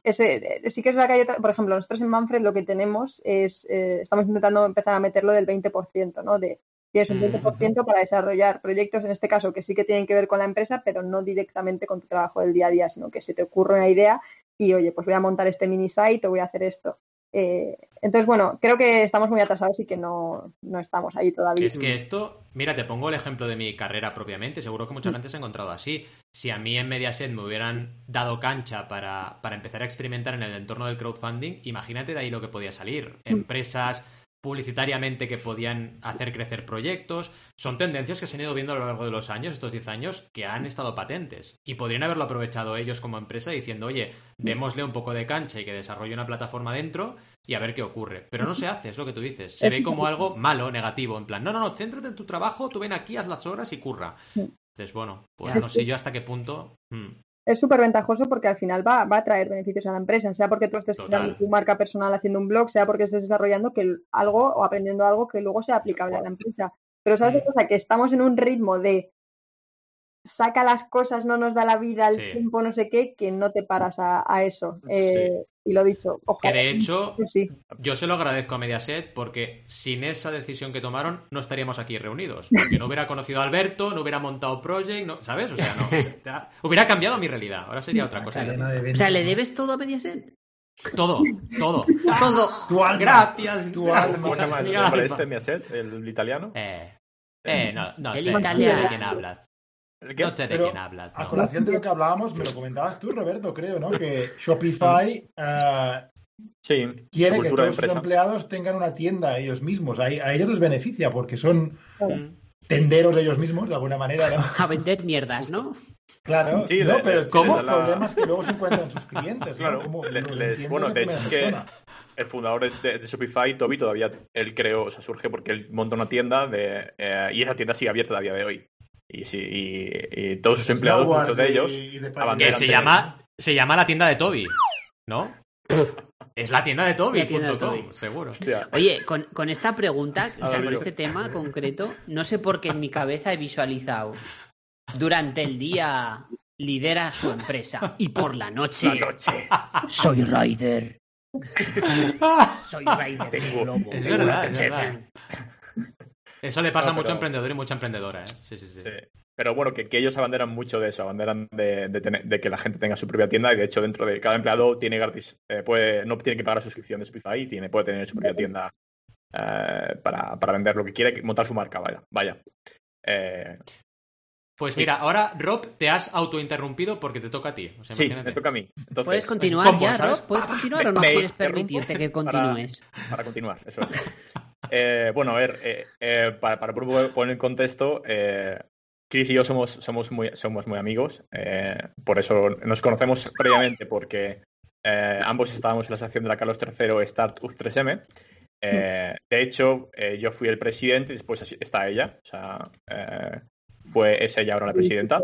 S4: sí que es verdad que hay otra, por ejemplo, nosotros en Manfred lo que tenemos es, estamos intentando empezar a meterlo del 20%, ¿no? De, tienes un 20% para desarrollar proyectos, en este caso, que sí que tienen que ver con la empresa, pero no directamente con tu trabajo del día a día, sino que se te ocurre una idea y, oye, pues voy a montar este mini site o voy a hacer esto. Eh, entonces, bueno, creo que estamos muy atrasados y que no, estamos ahí todavía.
S1: Es que esto, mira, te pongo el ejemplo de mi carrera propiamente. Seguro que mucha mm. gente se ha encontrado así. Si a mí en Mediaset me hubieran dado cancha para, para empezar a experimentar en el entorno del crowdfunding, imagínate de ahí lo que podía salir. Mm. Empresas, publicitariamente que podían hacer crecer proyectos. Son tendencias que se han ido viendo a lo largo de los años, estos 10 años, que han estado patentes. Y podrían haberlo aprovechado ellos como empresa diciendo, oye, démosle un poco de cancha y que desarrolle una plataforma dentro y a ver qué ocurre. Pero no se hace, es lo que tú dices. Se ve como algo malo, negativo, en plan, no, no, no, céntrate en tu trabajo, tú ven aquí, haz las horas y curra. Entonces, bueno, pues no sé yo hasta qué punto. Hmm
S4: es súper ventajoso porque al final va, va, a traer beneficios a la empresa, sea porque tú estés creando tu marca personal haciendo un blog, sea porque estés desarrollando que algo o aprendiendo algo que luego sea aplicable a la empresa. Pero sabes mm. cosa que estamos en un ritmo de saca las cosas, no nos da la vida, el tiempo, no sé qué, que no te paras a, eso. Eh, y lo dicho, ojalá.
S1: Que de hecho, yo se lo agradezco a Mediaset porque sin esa decisión que tomaron no estaríamos aquí reunidos. Porque no hubiera conocido a Alberto, no hubiera montado Project, no, ¿sabes? O sea, no. hubiera cambiado mi realidad. Ahora sería otra cosa.
S3: O sea, ¿le debes todo a Mediaset?
S1: Todo, todo.
S3: todo.
S2: Tu alma.
S1: Gracias.
S2: Tu alma. ¿Cómo
S5: se llama el este Mediaset? ¿El italiano?
S1: Eh. Eh, no, no, el italiano. de quién hablas. No sé de quién hablas.
S2: A colación de lo que hablábamos, me lo comentabas tú, Roberto, creo, ¿no? Que Shopify uh, quiere que todos sus empleados tengan una tienda ellos mismos. A, ellos les beneficia porque son tenderos ellos mismos, de alguna manera, ¿no?
S3: A vender mierdas, ¿no?
S2: Claro, sí, no, pero ¿cómo? los problemas que luego se encuentran sus clientes.
S5: Claro, bueno, de hecho es que el fundador de, Shopify, Toby, todavía él creó, o sea, surge porque él monta una tienda de, eh, y esa tienda sigue abierta a día de hoy. Y, sí, y, todos sus empleados, muchos de ellos,
S1: que se llama, se llama la tienda de Toby, ¿no? Es la tienda de Toby, seguro.
S3: Oye, con, con, esta pregunta, con este tema concreto, no sé por qué en mi cabeza he visualizado durante el día lidera su empresa y por la noche, soy Ryder. soy Ryder.
S1: Tengo, es verdad, Eso le pasa a mucho emprendedor y mucha emprendedora, ¿eh? Sí, sí, sí.
S5: Pero bueno, que, ellos abanderan mucho de eso, abanderan de, que la gente tenga su propia tienda y de hecho dentro de cada empleado tiene gratis, eh, puede, no tiene que pagar la suscripción de Shopify y tiene, puede tener su propia tienda eh, para, para, vender lo que quiere, montar su marca, vaya. vaya. Eh,
S1: pues mira, ahora Rob, te has autointerrumpido porque te toca a ti.
S5: sí, me toca a mí.
S3: ¿Puedes continuar ya, Rob? ¿Puedes continuar o no quieres permitirte que continúes?
S5: Para, continuar, eso eh, bueno, a ver, para, para, poner en contexto, Chris y yo somos, somos, muy, somos muy amigos, por eso nos conocemos previamente porque ambos estábamos en la sección de la Carlos III Start U3M eh, de hecho, eh, yo fui el presidente y después está ella. O sea, eh, fue, es ella ahora la presidenta.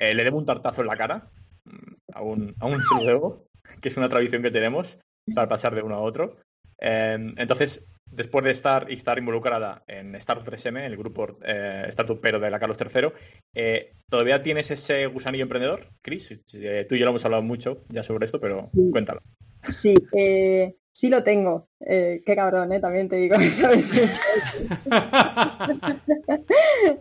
S5: le debo un tartazo en la cara, mm, a un, a un que es una tradición que tenemos para pasar de uno a otro. entonces, después de estar y estar involucrada en Startup 3M, el grupo Startup Pero de la Carlos III, ¿todavía tienes ese gusanillo emprendedor, Chris? tú y yo lo hemos hablado mucho ya sobre esto, pero cuéntalo.
S4: Sí, Sí lo tengo. Eh, qué cabrón, ¿eh? También te digo, ¿sabes?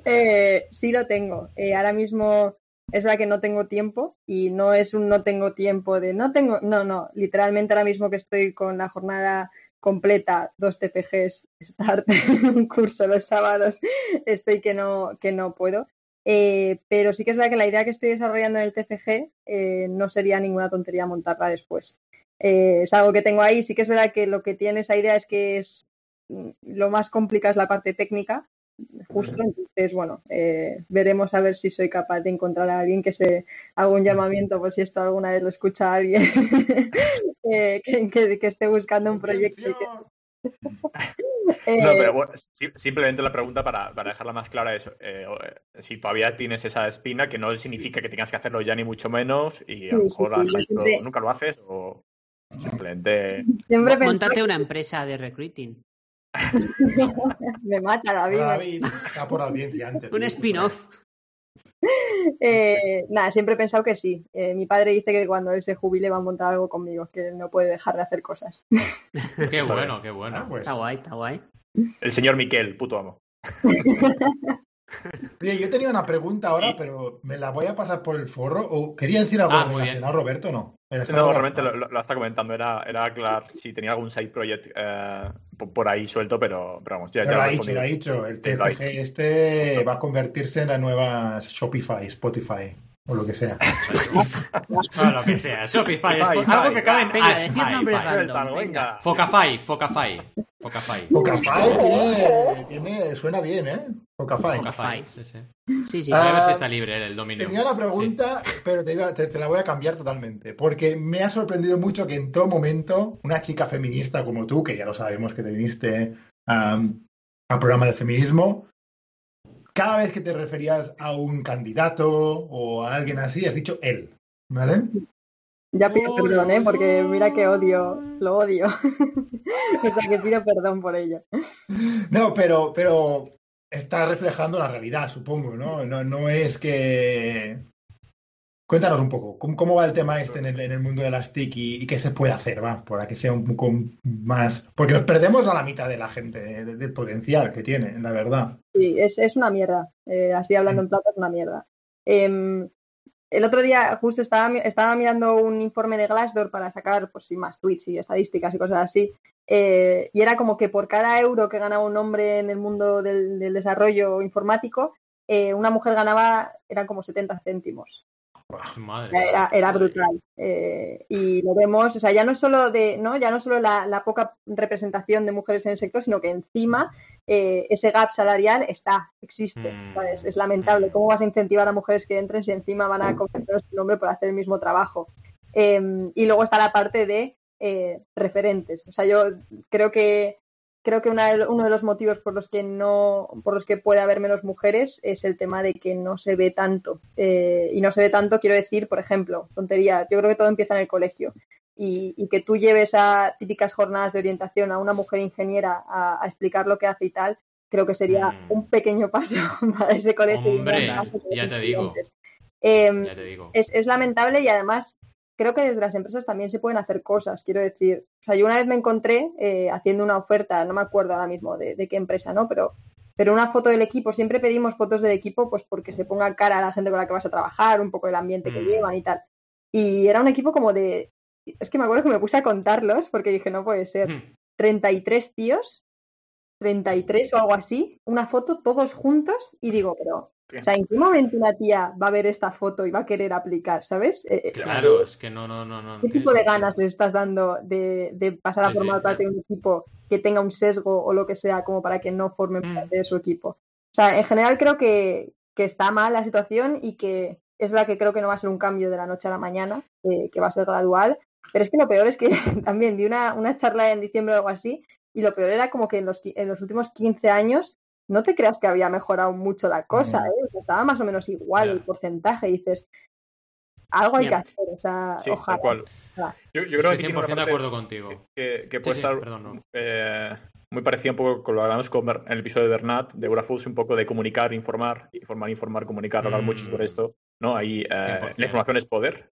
S4: eh, sí lo tengo. Eh, ahora mismo es verdad que no tengo tiempo y no es un no tengo tiempo de no tengo, no, no, literalmente ahora mismo que estoy con la jornada completa, dos TFGs, start, un curso los sábados, estoy que no, que no puedo. Eh, pero sí que es verdad que la idea que estoy desarrollando en el TFG no sería ninguna tontería montarla después. Eh, es algo que tengo ahí. Sí que es verdad que lo que tiene esa idea es que es mm, lo más complicado es la parte técnica, justo. Entonces, bueno, eh, veremos a ver si soy capaz de encontrar a alguien que se haga un llamamiento por si esto alguna vez lo escucha alguien eh, que, esté buscando un proyecto.
S5: no, pero bueno, simplemente la pregunta para, dejarla más clara es si todavía tienes esa espina, que no significa que tengas que hacerlo ya ni mucho menos y a lo mejor nunca lo haces o... Simplemente.
S3: Montate una empresa de recruiting.
S4: Me mata David.
S2: David está por audiencia antes.
S3: Un spin-off.
S4: Eh, nada, siempre he pensado que sí. Eh, mi padre dice que cuando él se jubile va a montar algo conmigo, que no puede dejar de hacer cosas.
S1: qué bueno, qué bueno.
S3: Ah, pues. Está guay, está guay.
S5: El señor Miquel, puto amo.
S2: Oye, yo tenía una pregunta ahora, pero me la voy a pasar por el forro. ¿O quería decir algo ah, ¿no, Roberto? No.
S5: No, realmente lo, está comentando. Era, era claro si tenía algún side project eh, por ahí suelto, pero, vamos, ya,
S2: lo ha dicho, lo ha dicho. El TFG este va a convertirse en la nueva Shopify, Spotify. O lo que sea.
S1: o lo que sea. Shopify, algo que cabe en
S3: venga, decir nombres random, venga.
S1: Focafy, Focafy.
S2: Focafy. Focafy tiene, tiene, suena bien, ¿eh? Focafy.
S1: Focafy, sí, sí. sí, sí. a ver si está libre el dominio.
S2: Tenía la pregunta, pero te, te, la voy a cambiar totalmente. Porque me ha sorprendido mucho que en todo momento una chica feminista como tú, que ya lo sabemos que te viniste um, al programa de feminismo, cada vez que te referías a un candidato o a alguien así, has dicho él, ¿vale?
S4: Ya pido perdón, ¿eh? Porque mira que odio, lo odio. o sea que pido perdón por ello.
S2: No, pero, pero está reflejando la realidad, supongo, ¿no? No, no es que Cuéntanos un poco, ¿cómo, va el tema este en el, mundo de las TIC y, qué se puede hacer, va? Para que sea un poco más. Porque nos perdemos a la mitad de la gente, del potencial que tiene, la verdad.
S4: Sí, es, una mierda. Eh, así hablando en plata, es una mierda. Em, el otro día justo estaba, estaba mirando un informe de Glassdoor para sacar, pues sí, más tweets y estadísticas y cosas así. Eh, y era como que por cada euro que ganaba un hombre en el mundo del, desarrollo informático, eh, una mujer ganaba, eran como 70 céntimos. Era, brutal. Eh, y lo vemos, o sea, ya no solo de, ¿no? Ya no solo la, poca representación de mujeres en el sector, sino que encima eh, ese gap salarial está, existe. Mm. Es lamentable. ¿Cómo vas a incentivar a mujeres que entren si encima van a convertir su nombre por hacer el mismo trabajo? Em, y luego está la parte de eh, referentes. O sea, yo creo que creo que uno de los motivos por los que no, por los que puede haber menos mujeres es el tema de que no se ve tanto. Eh, y no se ve tanto, quiero decir, por ejemplo, tontería, yo creo que todo empieza en el colegio. Y, que tú lleves a típicas jornadas de orientación a una mujer ingeniera a, explicar lo que hace y tal, creo que sería mm. un pequeño paso para ese colegio.
S1: Hombre, ya te digo.
S4: Em, es, es lamentable y además creo que desde las empresas también se pueden hacer cosas, quiero decir. O sea, yo una vez me encontré eh, haciendo una oferta, no me acuerdo ahora mismo de, qué empresa, ¿no? Pero, pero una foto del equipo, siempre pedimos fotos del equipo pues porque se ponga cara a la gente con la que vas a trabajar, un poco el ambiente que mm. llevan y tal. Y era un equipo como de... Es que me acuerdo que me puse a contarlos porque dije, no puede ser. 33 hmm. tíos, 33 o algo así, una foto todos juntos y digo, pero o sea, ¿en qué momento una tía va a ver esta foto y va a querer aplicar, ¿sabes?
S1: Eh, eh, claro, es que no, no, no. no
S4: ¿Qué tipo de ganas le estás dando de, pasar a formar parte de un equipo que tenga un sesgo o lo que sea como para que no forme mm. parte de su equipo? O sea, en general creo que, está mal la situación y que es verdad que creo que no va a ser un cambio de la noche a la mañana, eh, que va a ser gradual, pero es que lo peor es que también di una, una charla en diciembre o algo así y lo peor era como que en los, en los últimos 15 años no te creas que había mejorado mucho la cosa, ¿eh? estaba más o menos igual el porcentaje. Y dices, algo hay que hacer, o sea, ojalá.
S1: Yo, yo, creo Estoy 100% de acuerdo contigo.
S5: Que, puede estar eh, muy parecido un poco con lo que hablamos con, en el episodio de Bernat, de Eurafoods, un poco de comunicar, informar, informar, informar, comunicar, hablar mucho sobre mm. esto. ¿no? Ahí eh, la información es poder.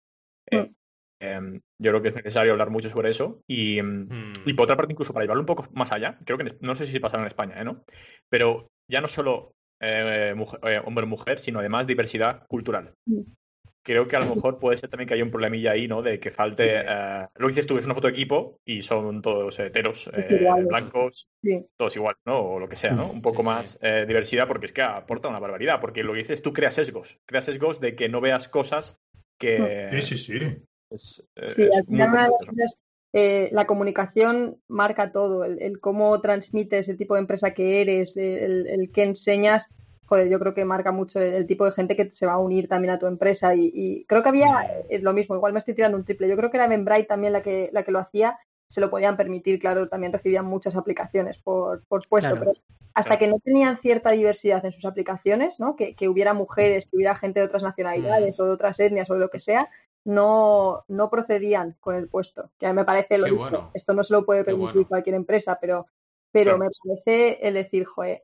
S5: Eh, mm. Em, yo creo que es necesario hablar mucho sobre eso. Y, em, hmm. y, por otra parte, incluso para llevarlo un poco más allá, creo que no sé si pasará en España, ¿eh? ¿no? Pero ya no solo eh, eh, hombre-mujer, sino además diversidad cultural. Hmm. Creo que a lo mejor puede ser también que hay un problemilla ahí, ¿no? De que falte. lo que dices tú, es una foto de equipo y son todos heteros, blancos, todos igual, ¿no? O lo que sea, ¿no? Un poco más diversidad, porque es que aporta una barbaridad. Porque lo que dices tú, creas sesgos. Creas sesgos de que no veas cosas que.
S2: Sí, sí, sí.
S4: Eh, sí, al final eh, la comunicación marca todo, el, cómo transmites el tipo de empresa que eres, el, el qué enseñas, joder, yo creo que marca mucho el, tipo de gente que se va a unir también a tu empresa y, creo que había es lo mismo, igual me estoy tirando un triple, yo creo que era Membright también la que, la que lo hacía, se lo podían permitir, claro, también recibían muchas aplicaciones por, por puesto, pero hasta que no tenían cierta diversidad en sus aplicaciones, ¿no? Que, que, hubiera mujeres, que hubiera gente de otras nacionalidades mm. o de otras etnias o de lo que sea, no, no procedían con el puesto. Que a mí me parece lo Esto no se lo puede permitir cualquier empresa, pero, pero me parece el decir, joder,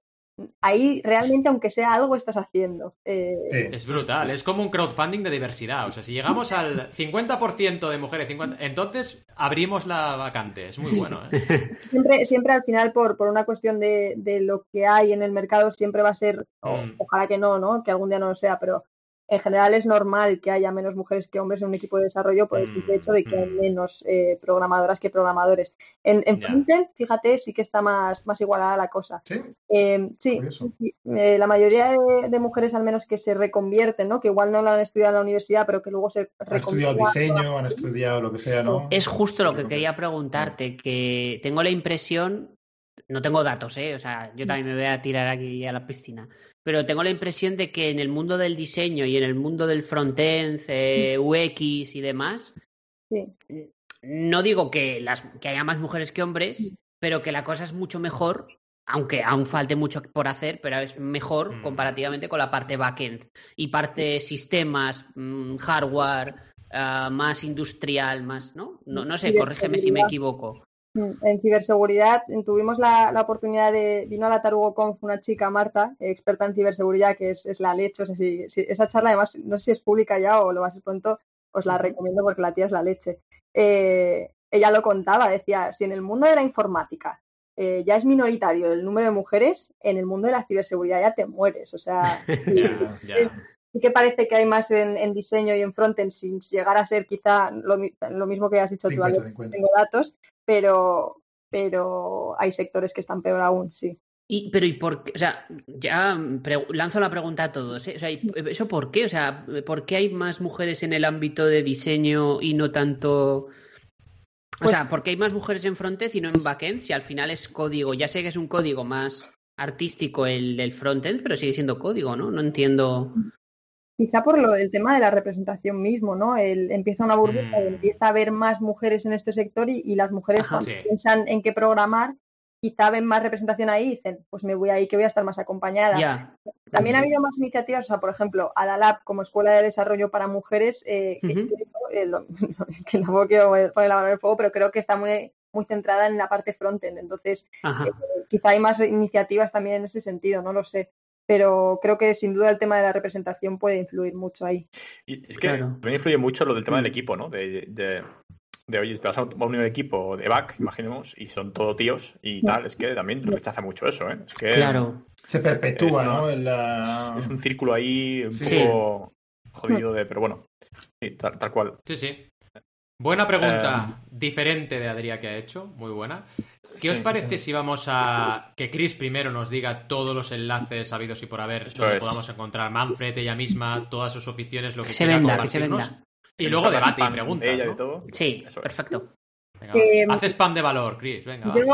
S4: ahí realmente, aunque sea algo, estás haciendo.
S1: Eh, es brutal, es como un crowdfunding de diversidad. O sea, si llegamos al 50% de mujeres, 50... entonces abrimos la vacante. Es muy bueno. ¿eh?
S4: Siempre, siempre al final, por, por una cuestión de, de, lo que hay en el mercado, siempre va a ser, mm. ojalá que no, ¿no? Que algún día no lo sea, pero en general es normal que haya menos mujeres que hombres en un equipo de desarrollo por el simple hecho de que hay mm. menos eh, programadoras que programadores. En, en frontend, fíjate, sí que está más, más igualada la cosa. Sí, eh, sí, eh, la mayoría de, mujeres al menos que se reconvierten, ¿no? que igual no la han estudiado en la universidad, pero que luego se
S2: Han estudiado diseño, han estudiado lo que sea, ¿no?
S3: Es justo lo que quería preguntarte, que tengo la impresión, no tengo datos, ¿eh? o sea, yo también me voy a tirar aquí a la piscina, pero tengo la impresión de que en el mundo del diseño y en el mundo del frontend, eh, UX y demás, no digo que, las, que haya más mujeres que hombres, pero que la cosa es mucho mejor, aunque aún falte mucho por hacer, pero es mejor mm. comparativamente con la parte backend y parte sistemas, mm, hardware, ah, más industrial, más, ¿no? No, no sé, corrígeme si me equivoco.
S4: Mm, en ciberseguridad tuvimos la, oportunidad de, vino a la Tarugo Conf una chica, Marta, experta en ciberseguridad, que es, la leche. O sea, si, esa charla además, no sé si es pública ya o lo va a ser pronto, os la recomiendo porque la tía es la leche. Eh, ella lo contaba, decía, si en el mundo de la informática eh, ya es minoritario el número de mujeres, en el mundo de la ciberseguridad ya te mueres. O sea, sí que parece que hay más en, diseño y en frontend, sin llegar a ser quizá lo, mismo que has dicho tú, tengo datos, pero, pero hay sectores que están peor aún, sí.
S3: Y, pero ¿y por qué? O sea, ya lanzo la pregunta a todos. ¿eh? O sea, ¿eso por qué? O sea, ¿por qué hay más mujeres en el ámbito de diseño y no tanto... O pues sea, ¿por qué hay más mujeres en frontend y no en backend? Si al final es código, ya sé que es un código más artístico el del frontend, pero sigue siendo código, ¿no? No entiendo.
S4: Quizá por lo, el tema de la representación mismo, ¿no? El, empieza una burbuja y mm. empieza a haber más mujeres en este sector y, las mujeres cuando piensan en qué programar, quizá ven más representación ahí y dicen, pues me voy ahí que voy a estar más acompañada. También ha habido más iniciativas, o sea, por ejemplo, Adalab como escuela de desarrollo para mujeres, eh, que, eh, es que no quiero poner la mano en el fuego, pero creo que está muy, muy centrada en la parte frontend. Entonces, eh, quizá hay más iniciativas también en ese sentido, no lo sé. Pero creo que sin duda el tema de la representación puede influir mucho ahí.
S5: Y es que también influye mucho lo del tema del equipo, ¿no? De, de, de oye, te vas a un equipo de back, imaginemos, y son todo tíos y tal, es que también rechaza mucho eso, ¿eh? Es que
S3: claro.
S2: Se perpetúa, ¿no? Es,
S5: un círculo ahí un poco jodido de, pero bueno, tal, tal, cual.
S1: Sí, sí. Buena pregunta, eh, diferente de Adrián que ha hecho, muy buena. ¿Qué os parece si vamos a que Chris primero nos diga todos los enlaces habidos y por haber donde podamos encontrar Manfred, ella misma, todas sus oficinas, lo que,
S3: se venda, que se venda.
S1: Y luego debate y preguntas.
S3: Sí, perfecto.
S1: Eh, Haz spam de valor, Chris. Venga,
S4: yo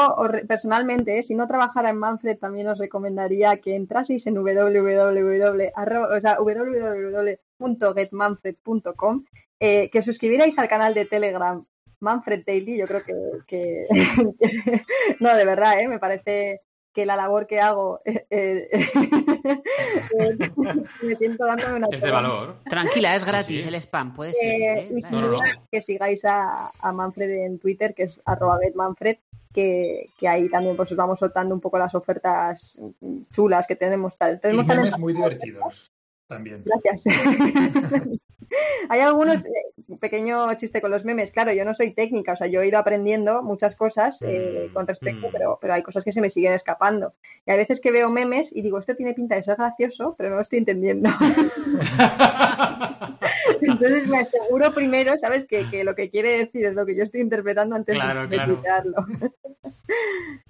S4: personalmente, si no trabajara en Manfred, también os recomendaría que entraseis en www.getmanfred.com, eh, que suscribierais al canal de Telegram Manfred Daily. Yo creo que, no, de verdad, ¿eh? me parece que la labor que hago eh, eh, me siento dándome una
S1: es de valor.
S3: Tranquila es gratis el spam puede ser
S4: ¿eh? y sin duda que sigáis a, Manfred en Twitter que es arroba Manfred que, que, ahí también pues os vamos soltando un poco las ofertas chulas que tenemos
S2: tenemos muy divertidos también.
S4: Gracias Hay algunos, pequeño chiste con los memes, claro, yo no soy técnica, o sea, yo he ido aprendiendo muchas cosas eh, mm, con respecto, mm. pero, pero hay cosas que se me siguen escapando. Y hay veces que veo memes y digo, esto tiene pinta de ser gracioso, pero no lo estoy entendiendo. Entonces me aseguro primero, ¿sabes? Que, lo que quiere decir es lo que yo estoy interpretando antes de explicarlo.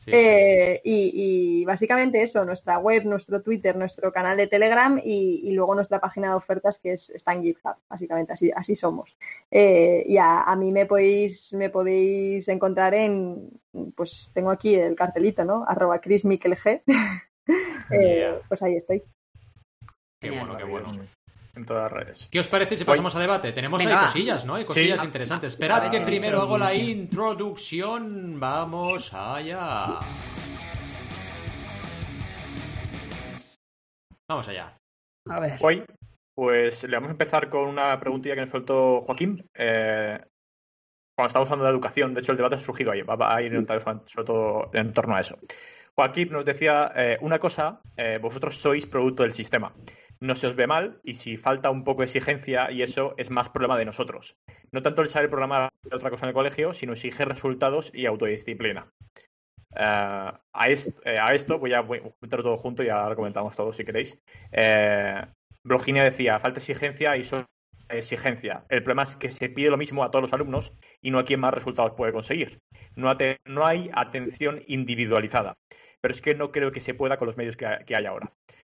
S4: Eh, y, básicamente eso, nuestra web, nuestro Twitter, nuestro canal de Telegram y, luego nuestra página de ofertas que es, está en GitHub, básicamente así, así somos. Eh, y a, mí me podéis, me podéis encontrar en, pues tengo aquí el cartelito, ¿no? Arroba Chris eh, pues ahí estoy.
S5: Qué bueno, qué bueno en todas las redes.
S1: ¿Qué os parece si pasamos a debate? Tenemos ahí cosillas, ¿no? Hay cosillas interesantes. Esperad que primero hago la introducción. Vamos allá. Vamos allá.
S5: A ver. Hoy, pues le vamos a empezar con una preguntilla que nos soltó Joaquín. Eh, cuando estamos hablando de educación, de hecho el debate ha surgido ahí, va a ir orientado sobre todo en torno a eso. Joaquín nos decía eh, una cosa, eh, vosotros sois producto del sistema no se os ve mal y si falta un poco de exigencia y eso es más problema de nosotros. No tanto el saber programar otra cosa en el colegio, sino exigir resultados y autodisciplina. Eh, a, esto voy a, voy todo junto y ahora comentamos todo si queréis. Eh, decía, falta exigencia y solo exigencia. El problema es que se pide lo mismo a todos los alumnos y no a quien más resultados puede conseguir. No, no hay atención individualizada. Pero es que no creo que se pueda con los medios que hay ahora.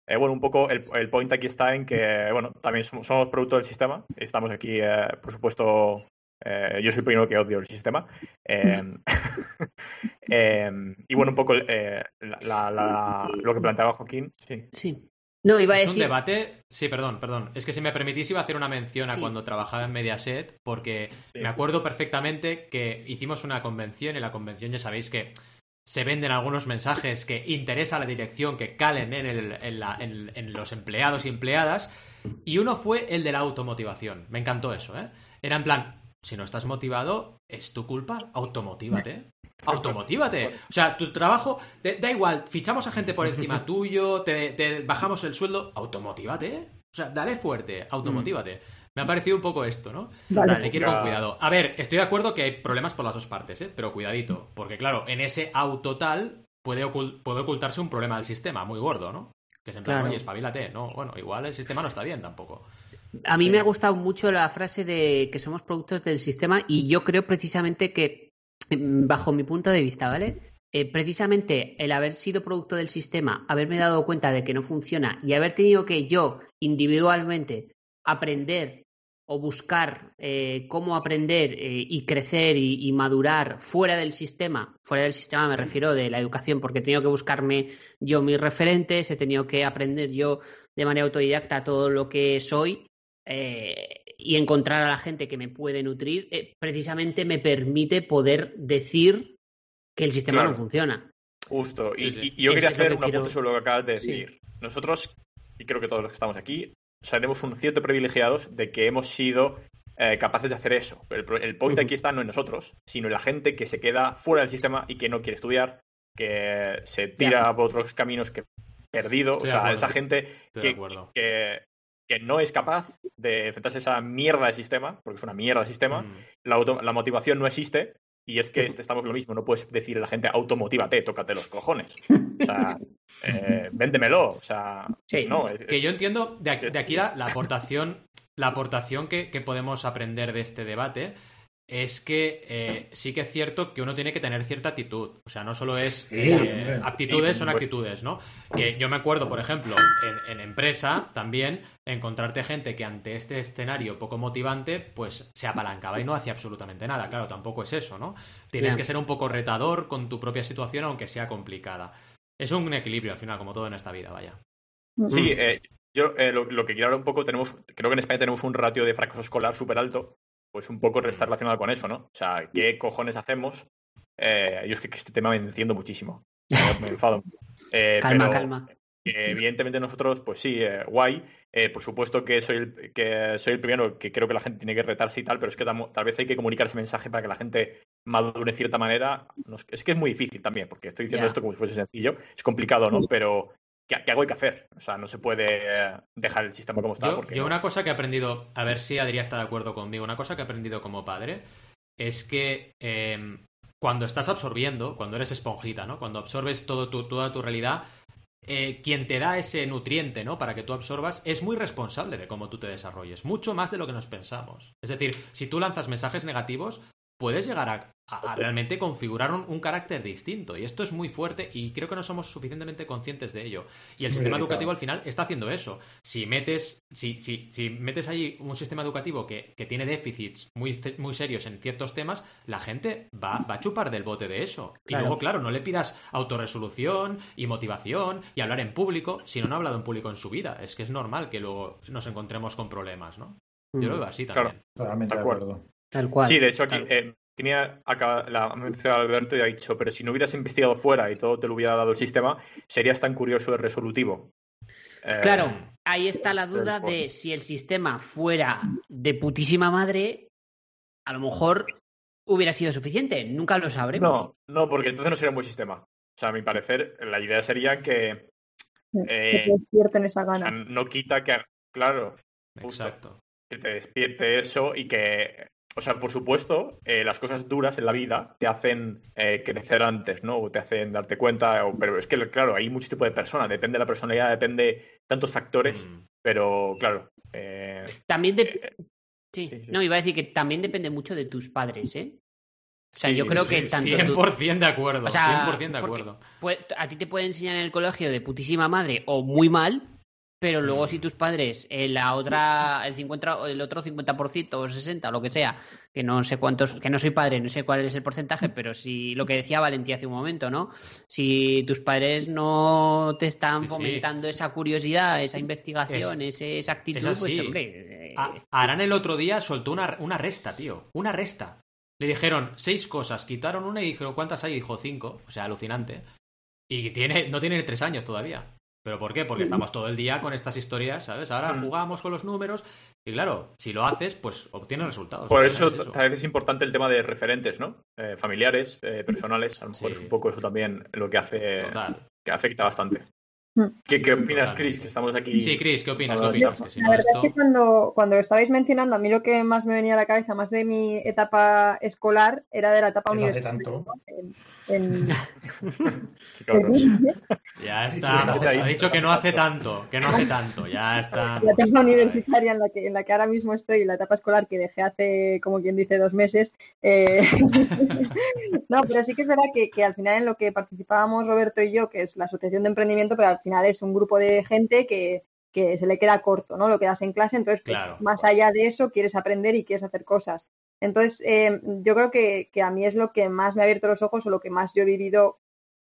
S5: Eh, bueno, un poco el, el, point aquí está en que, bueno, también somos, producto del sistema. Estamos aquí, eh, por supuesto, eh, yo soy el primero que odio el sistema. Em, em, y bueno, un poco lo que planteaba Joaquín. Sí.
S3: sí. No, iba a
S1: es
S3: decir...
S1: un debate. Sí, perdón, perdón. Es que si me permitís, iba a hacer una mención a cuando trabajaba en Mediaset, porque me acuerdo perfectamente que hicimos una convención y la convención ya sabéis que se venden algunos mensajes que interesa a la dirección que calen en, el, en, los empleados y empleadas. Y uno fue el de la automotivación. Me encantó eso, ¿eh? Era en plan, si no estás motivado, es tu culpa, automotívate. Automotívate. O sea, tu trabajo, da igual, fichamos a gente por encima tuyo, te, te bajamos el sueldo, automotívate. O sea, dale fuerte, automotívate. Me ha parecido un poco esto, ¿no? Vale. Hay que ir con cuidado. A ver, estoy de acuerdo que hay problemas por las dos partes, ¿eh? Pero cuidadito. Porque, claro, en ese auto tal puede, ocultarse un problema del sistema muy gordo, ¿no? Que es en plan, oye, espabilate. No, bueno, igual el sistema no está bien tampoco.
S3: A mí me ha gustado mucho la frase de que somos productos del sistema y yo creo precisamente que, mm, bajo mi punto de vista, ¿vale? Eh, precisamente el haber sido producto del sistema, haberme dado cuenta de que no funciona y haber tenido que yo individualmente aprender o buscar eh, cómo aprender eh, y crecer y, madurar fuera del sistema, fuera del sistema me refiero de la educación, porque he tenido que buscarme yo mis referentes, he tenido que aprender yo de manera autodidacta todo lo que soy eh, y encontrar a la gente que me puede nutrir, precisamente me permite poder decir que el sistema no funciona.
S5: Justo, y, yo quería hacer un apunte sobre lo que acabas de decir. Nosotros, y creo que todos los que estamos aquí, seremos un cierto privilegiados de que hemos sido eh, capaces de hacer eso. Pero el, point aquí está no en nosotros, sino en la gente que se queda fuera del sistema y que no quiere estudiar, que se tira por otros caminos que perdido. o sea, esa gente que, que, no es capaz de enfrentarse a esa mierda de sistema, porque es una mierda de sistema, mm. la, motivación no existe. Y es que estamos lo mismo, no puedes decirle a la gente automotívate, tócate los cojones. O sea, eh, véndemelo. O sea, no.
S1: que yo entiendo de aquí, la, aportación, la aportación que, que podemos aprender de este debate es que eh, sí que es cierto que uno tiene que tener cierta actitud. O sea, no solo es eh, aptitudes, son actitudes, ¿no? Que yo me acuerdo, por ejemplo, en, empresa también, encontrarte gente que ante este escenario poco motivante, pues se apalancaba y no hacía absolutamente nada. Claro, tampoco es eso, ¿no? Tienes que ser un poco retador con tu propia situación, aunque sea complicada. Es un equilibrio al final, como todo en esta vida, vaya.
S5: Sí, eh, yo lo, lo, que quiero hablar un poco, tenemos, creo que en España tenemos un ratio de fracaso escolar súper alto pues un poco está relacionado con eso, ¿no? O sea, ¿qué cojones hacemos? Eh, yo es que este tema me entiendo muchísimo. Me enfado.
S3: Eh, calma, calma.
S5: evidentemente nosotros, pues sí, eh, guay. por supuesto que soy, el, que soy el primero que creo que la gente tiene que retarse y tal, pero es que tal, vez hay que comunicar ese mensaje para que la gente madure de cierta manera. es que es muy difícil también, porque estoy diciendo esto como si fuese sencillo. Es complicado, ¿no? Pero ¿qué, hago hay que hacer? O sea, no se puede dejar el sistema como está.
S1: Yo, yo una cosa que he aprendido, a ver si Adrián está de acuerdo conmigo, una cosa que he aprendido como padre es que em, cuando estás absorbiendo, cuando eres esponjita, ¿no? Cuando absorbes todo toda tu realidad, eh, quien te da ese nutriente, ¿no? Para que tú absorbas, es muy responsable de cómo tú te desarrolles, mucho más de lo que nos pensamos. Es decir, si tú lanzas mensajes negativos, puedes llegar a, realmente configurar un, carácter distinto. Y esto es muy fuerte y creo que no somos suficientemente conscientes de ello. Y el sistema educativo al final está haciendo eso. Si metes, si, si, si metes allí un sistema educativo que, tiene déficits muy, muy serios en ciertos temas, la gente va, va a chupar del bote de eso. Y luego, claro, no le pidas autorresolución y motivación y hablar en público si no ha hablado en público en su vida. Es que es normal que luego nos encontremos con problemas, ¿no? Yo lo veo así también.
S2: totalmente de acuerdo.
S3: Tal cual.
S5: Sí, de hecho aquí eh, tenía acá, la mencionado Alberto y ha dicho, pero si no hubieras investigado fuera y todo te lo hubiera dado el sistema, serías tan curioso de resolutivo.
S3: Eh, claro, ahí está la duda de si el sistema fuera de putísima madre, a lo mejor hubiera sido suficiente. Nunca lo sabremos.
S5: No, no, porque entonces no sería un buen sistema. O sea, a mi parecer, la idea sería que.
S4: Eh, que te despierten esa gana. O sea,
S5: no quita que. Claro.
S1: Exacto.
S5: Que te despierte eso y que o sea, por supuesto, eh, las cosas duras en la vida te hacen eh, crecer antes, ¿no? O te hacen darte cuenta, pero es que, claro, hay mucho tipo de personas, depende de la personalidad, depende tantos factores, mm. pero claro. Eh,
S3: también de... sí, no, iba a decir que también depende mucho de tus padres, ¿eh? O sea, yo creo que tanto.
S1: 100% de acuerdo. O sea, 100% de acuerdo.
S3: A ti te puede enseñar en el colegio de putísima madre o muy mal, pero luego si tus padres, eh, la otra, el 50, el otro 50% o 60 o lo que sea, que no sé cuántos, que no soy padre, no sé cuál es el porcentaje, pero si lo que decía Valentía hace un momento, ¿no? Si tus padres no te están fomentando esa curiosidad, esa investigación, esa actitud, pues hombre.
S1: Eh, Arán el otro día soltó una, una resta, tío. Una resta. Le dijeron seis cosas, quitaron una y dijeron, ¿cuántas hay? Dijo cinco. O sea, alucinante. Y tiene, no tiene tres años todavía. ¿Pero por qué? Porque estamos todo el día con estas historias, ¿sabes? Ahora jugamos con los números y claro, si lo haces, pues obtienes resultados.
S5: Por eso, tal vez es importante el tema de referentes, ¿no? Eh, familiares, eh, personales, a lo mejor es un poco eso también lo que hace, que afecta bastante. Mm. ¿Qué, opinas, Chris? Que estamos aquí.
S1: Sí, Chris, ¿qué opinas?
S4: la verdad es que cuando, cuando estabais mencionando, a mí lo que más me venía a la cabeza, más de mi etapa escolar, era de la etapa universitaria.
S2: tanto.
S1: ya está. Ha dicho que no hace tanto, que no hace tanto, ya está.
S4: La etapa universitaria en la que, en la que ahora mismo estoy, la etapa escolar que dejé hace, como quien dice, dos meses. Eh, no, pero sí que es verdad que, que al final en lo que participábamos Roberto y yo, que es la Asociación de Emprendimiento, pero al final es un grupo de gente que, se le queda corto, ¿no? Lo que das en clase, entonces, pues, más allá de eso, quieres aprender y quieres hacer cosas. Entonces, eh, yo creo que, a mí es lo que más me ha abierto los ojos o lo que más yo he vivido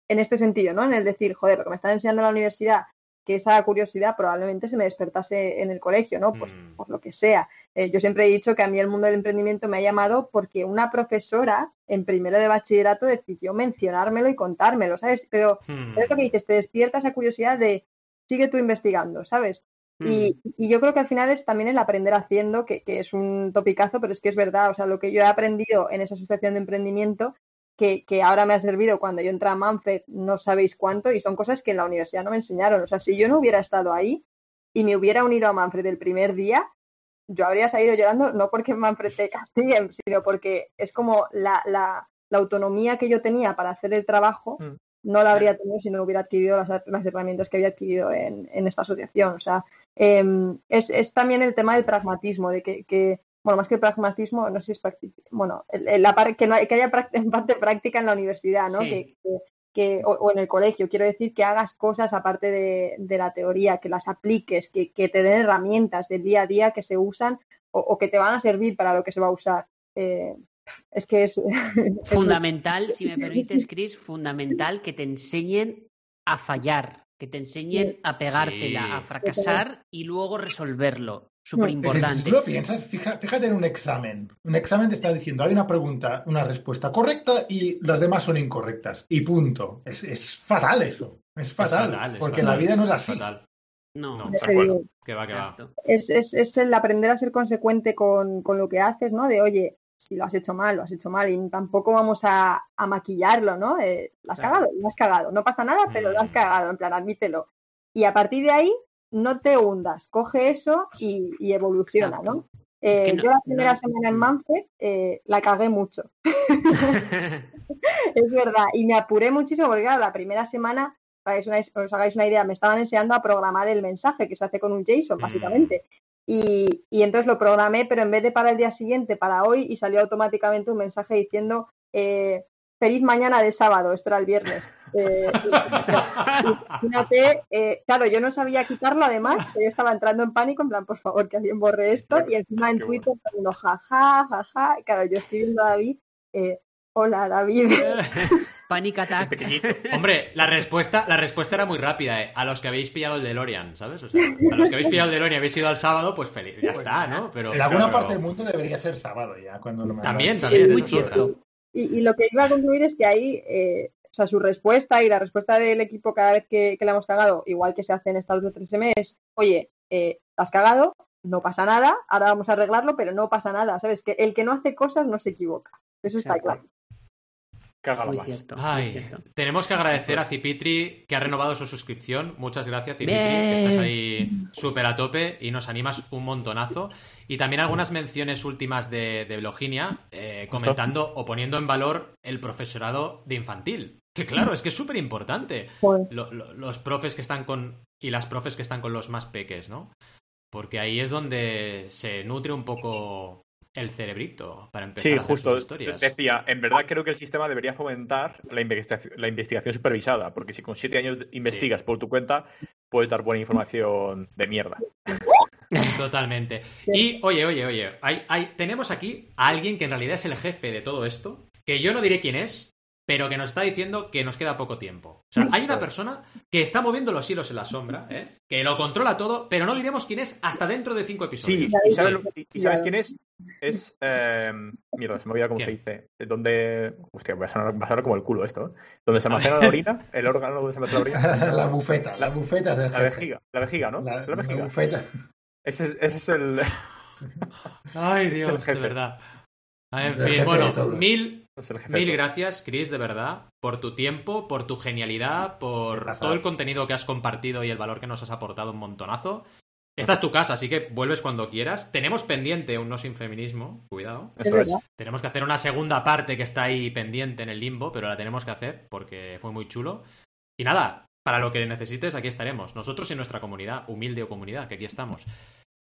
S4: en este sentido, ¿no? En el decir, joder, lo que me están enseñando en la universidad, que esa curiosidad probablemente se me despertase en el colegio, ¿no? Pues mm. por lo que sea. Eh, yo siempre he dicho que a mí el mundo del emprendimiento me ha llamado porque una profesora en primero de bachillerato decidió mencionármelo y contármelo, ¿sabes? Pero mm. es lo que dices, te despierta esa curiosidad de sigue tú investigando, ¿sabes? Y, mm. y, yo creo que al final es también el aprender haciendo, que, que, es un topicazo, pero es que es verdad, o sea, lo que yo he aprendido en esa asociación de emprendimiento que, que, ahora me ha servido cuando yo entré a Manfred, no sabéis cuánto, y son cosas que en la universidad no me enseñaron. O sea, si yo no hubiera estado ahí y me hubiera unido a Manfred el primer día, yo habría salido llorando, no porque Manfred te castiguen, sino porque es como la, la, la autonomía que yo tenía para hacer el trabajo, mm. no la habría tenido si no hubiera adquirido las, las herramientas que había adquirido en, en esta asociación. O sea, eh, es, es, también el tema del pragmatismo, de que, que bueno, más que el pragmatismo, no sé si es bueno, la que, no, que haya parte práctica en la universidad, ¿no? Que, que, o, en el colegio, quiero decir que hagas cosas aparte de, de la teoría, que las apliques, que, que, te den herramientas del día a día que se usan o, o, que te van a servir para lo que se va a usar. Eh, es que es...
S3: Fundamental, si me permites, Chris, fundamental que te enseñen a fallar, que te enseñen a pegártela, a fracasar y luego resolverlo. Súper importante.
S2: Si tú lo piensas, fíjate en un examen. Un examen te está diciendo, hay una pregunta, una respuesta correcta y las demás son incorrectas. Y punto. Es, es fatal eso. Es fatal. porque la vida no es así.
S3: No,
S1: no acuerdo. Que va, que va.
S4: Es, es, es, el aprender a ser consecuente con, con, lo que haces, ¿no? De, oye, si lo has hecho mal, lo has hecho mal y tampoco vamos a, a maquillarlo, ¿no? Eh, lo has cagado, lo has cagado. No pasa nada, pero lo has mm. cagado, en plan, admítelo. Y a partir de ahí, no te hundas, coge eso y, y evoluciona, ¿no? Eh, yo la primera semana en Manfred eh, la cagué mucho. es verdad. Y me apuré muchísimo porque, claro, la primera semana, para que os hagáis una idea, me estaban enseñando a programar el mensaje que se hace con un JSON, mm. básicamente. Y, y, entonces lo programé, pero en vez de para el día siguiente, para hoy, y salió automáticamente un mensaje diciendo eh, feliz mañana de sábado, esto era el viernes. Eh, imagínate, eh, claro, yo no sabía quitarlo además, yo estaba entrando en pánico, en plan, por favor, que alguien borre esto, y encima en Twitter poniendo jaja, jaja, claro, yo estoy viendo a David, eh, hola David.
S3: Panic attack.
S1: Hombre, la respuesta, la respuesta era muy rápida, ¿eh? A los que habéis pillado el DeLorean, ¿sabes? O sea, a los que habéis pillado el DeLorean y habéis ido al sábado, pues feliz, ya pues está, ¿no?
S2: Pero, en alguna parte del mundo debería ser sábado ya, cuando lo
S1: También, también,
S3: muy cierto.
S4: Y, y, lo que iba a concluir es que ahí, eh, o sea, su respuesta y la respuesta del equipo cada vez que, que le hemos cagado, igual que se hace en estados de 3M, es, oye, eh, has cagado, no pasa nada, ahora vamos a arreglarlo, pero no pasa nada, ¿sabes? Que el que no hace cosas no se equivoca. Eso está claro.
S5: Muy
S1: cierto, Ay, tenemos que agradecer a Cipitri que ha renovado su suscripción. Muchas gracias, Cipitri, que estás ahí súper a tope y nos animas un montonazo. Y también algunas menciones últimas de, de Bloginia, eh, comentando o poniendo en valor el profesorado de infantil. Que claro, es que es súper importante. Lo, lo, los profes que están con. y las profes que están con los más peques, ¿no? Porque ahí es donde se nutre un poco el cerebrito para empezar
S5: sí,
S1: a hacer
S5: justo,
S1: sus historias.
S5: Decía, en verdad creo que el sistema debería fomentar la investigación, la investigación supervisada, porque si con siete años investigas sí. por tu cuenta, puedes dar buena información de mierda.
S1: Totalmente. Y oye, oye, oye, hay, hay, tenemos aquí a alguien que en realidad es el jefe de todo esto, que yo no diré quién es, pero que nos está diciendo que nos queda poco tiempo. O sea, hay una persona que está moviendo los hilos en la sombra, ¿eh? que lo controla todo, pero no diremos quién es hasta dentro de cinco episodios.
S5: Sí, ¿y sabes, ¿y sabes quién es? Es. Eh, mierda, se me olvida cómo ¿Quién? se dice. Donde. Hostia, va a, sonar, va a sonar como el culo esto. ¿eh? Donde se almacena la orina, el órgano donde se almacena la orina.
S2: la bufeta, la bufeta es el
S5: La vejiga, la vejiga, ¿no?
S2: La,
S5: la vejiga.
S2: La bufeta.
S5: Ese, es, ese es el.
S1: Ay, Dios, es el jefe. de verdad. En fin, bueno, mil, mil gracias, Chris, de verdad, por tu tiempo, por tu genialidad, por todo el contenido que has compartido y el valor que nos has aportado un montonazo. Esta es tu casa, así que vuelves cuando quieras. Tenemos pendiente un No Sin Feminismo, cuidado.
S5: Eso es.
S1: Tenemos que hacer una segunda parte que está ahí pendiente en el limbo, pero la tenemos que hacer porque fue muy chulo. Y nada, para lo que necesites, aquí estaremos. Nosotros y nuestra comunidad, humilde o comunidad, que aquí estamos.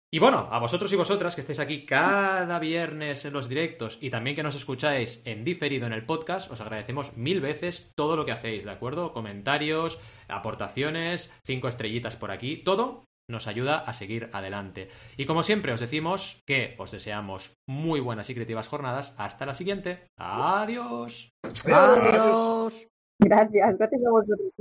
S1: Y bueno, a vosotros y vosotras que estáis aquí cada viernes en los directos y también que nos escucháis en diferido en el podcast, os agradecemos mil veces todo lo que hacéis, ¿de acuerdo? Comentarios, aportaciones, cinco estrellitas por aquí, todo nos ayuda a seguir adelante. Y como siempre os decimos que os deseamos muy buenas y creativas jornadas. Hasta la siguiente. Adiós.
S3: Adiós.
S4: Gracias, gracias a vosotros.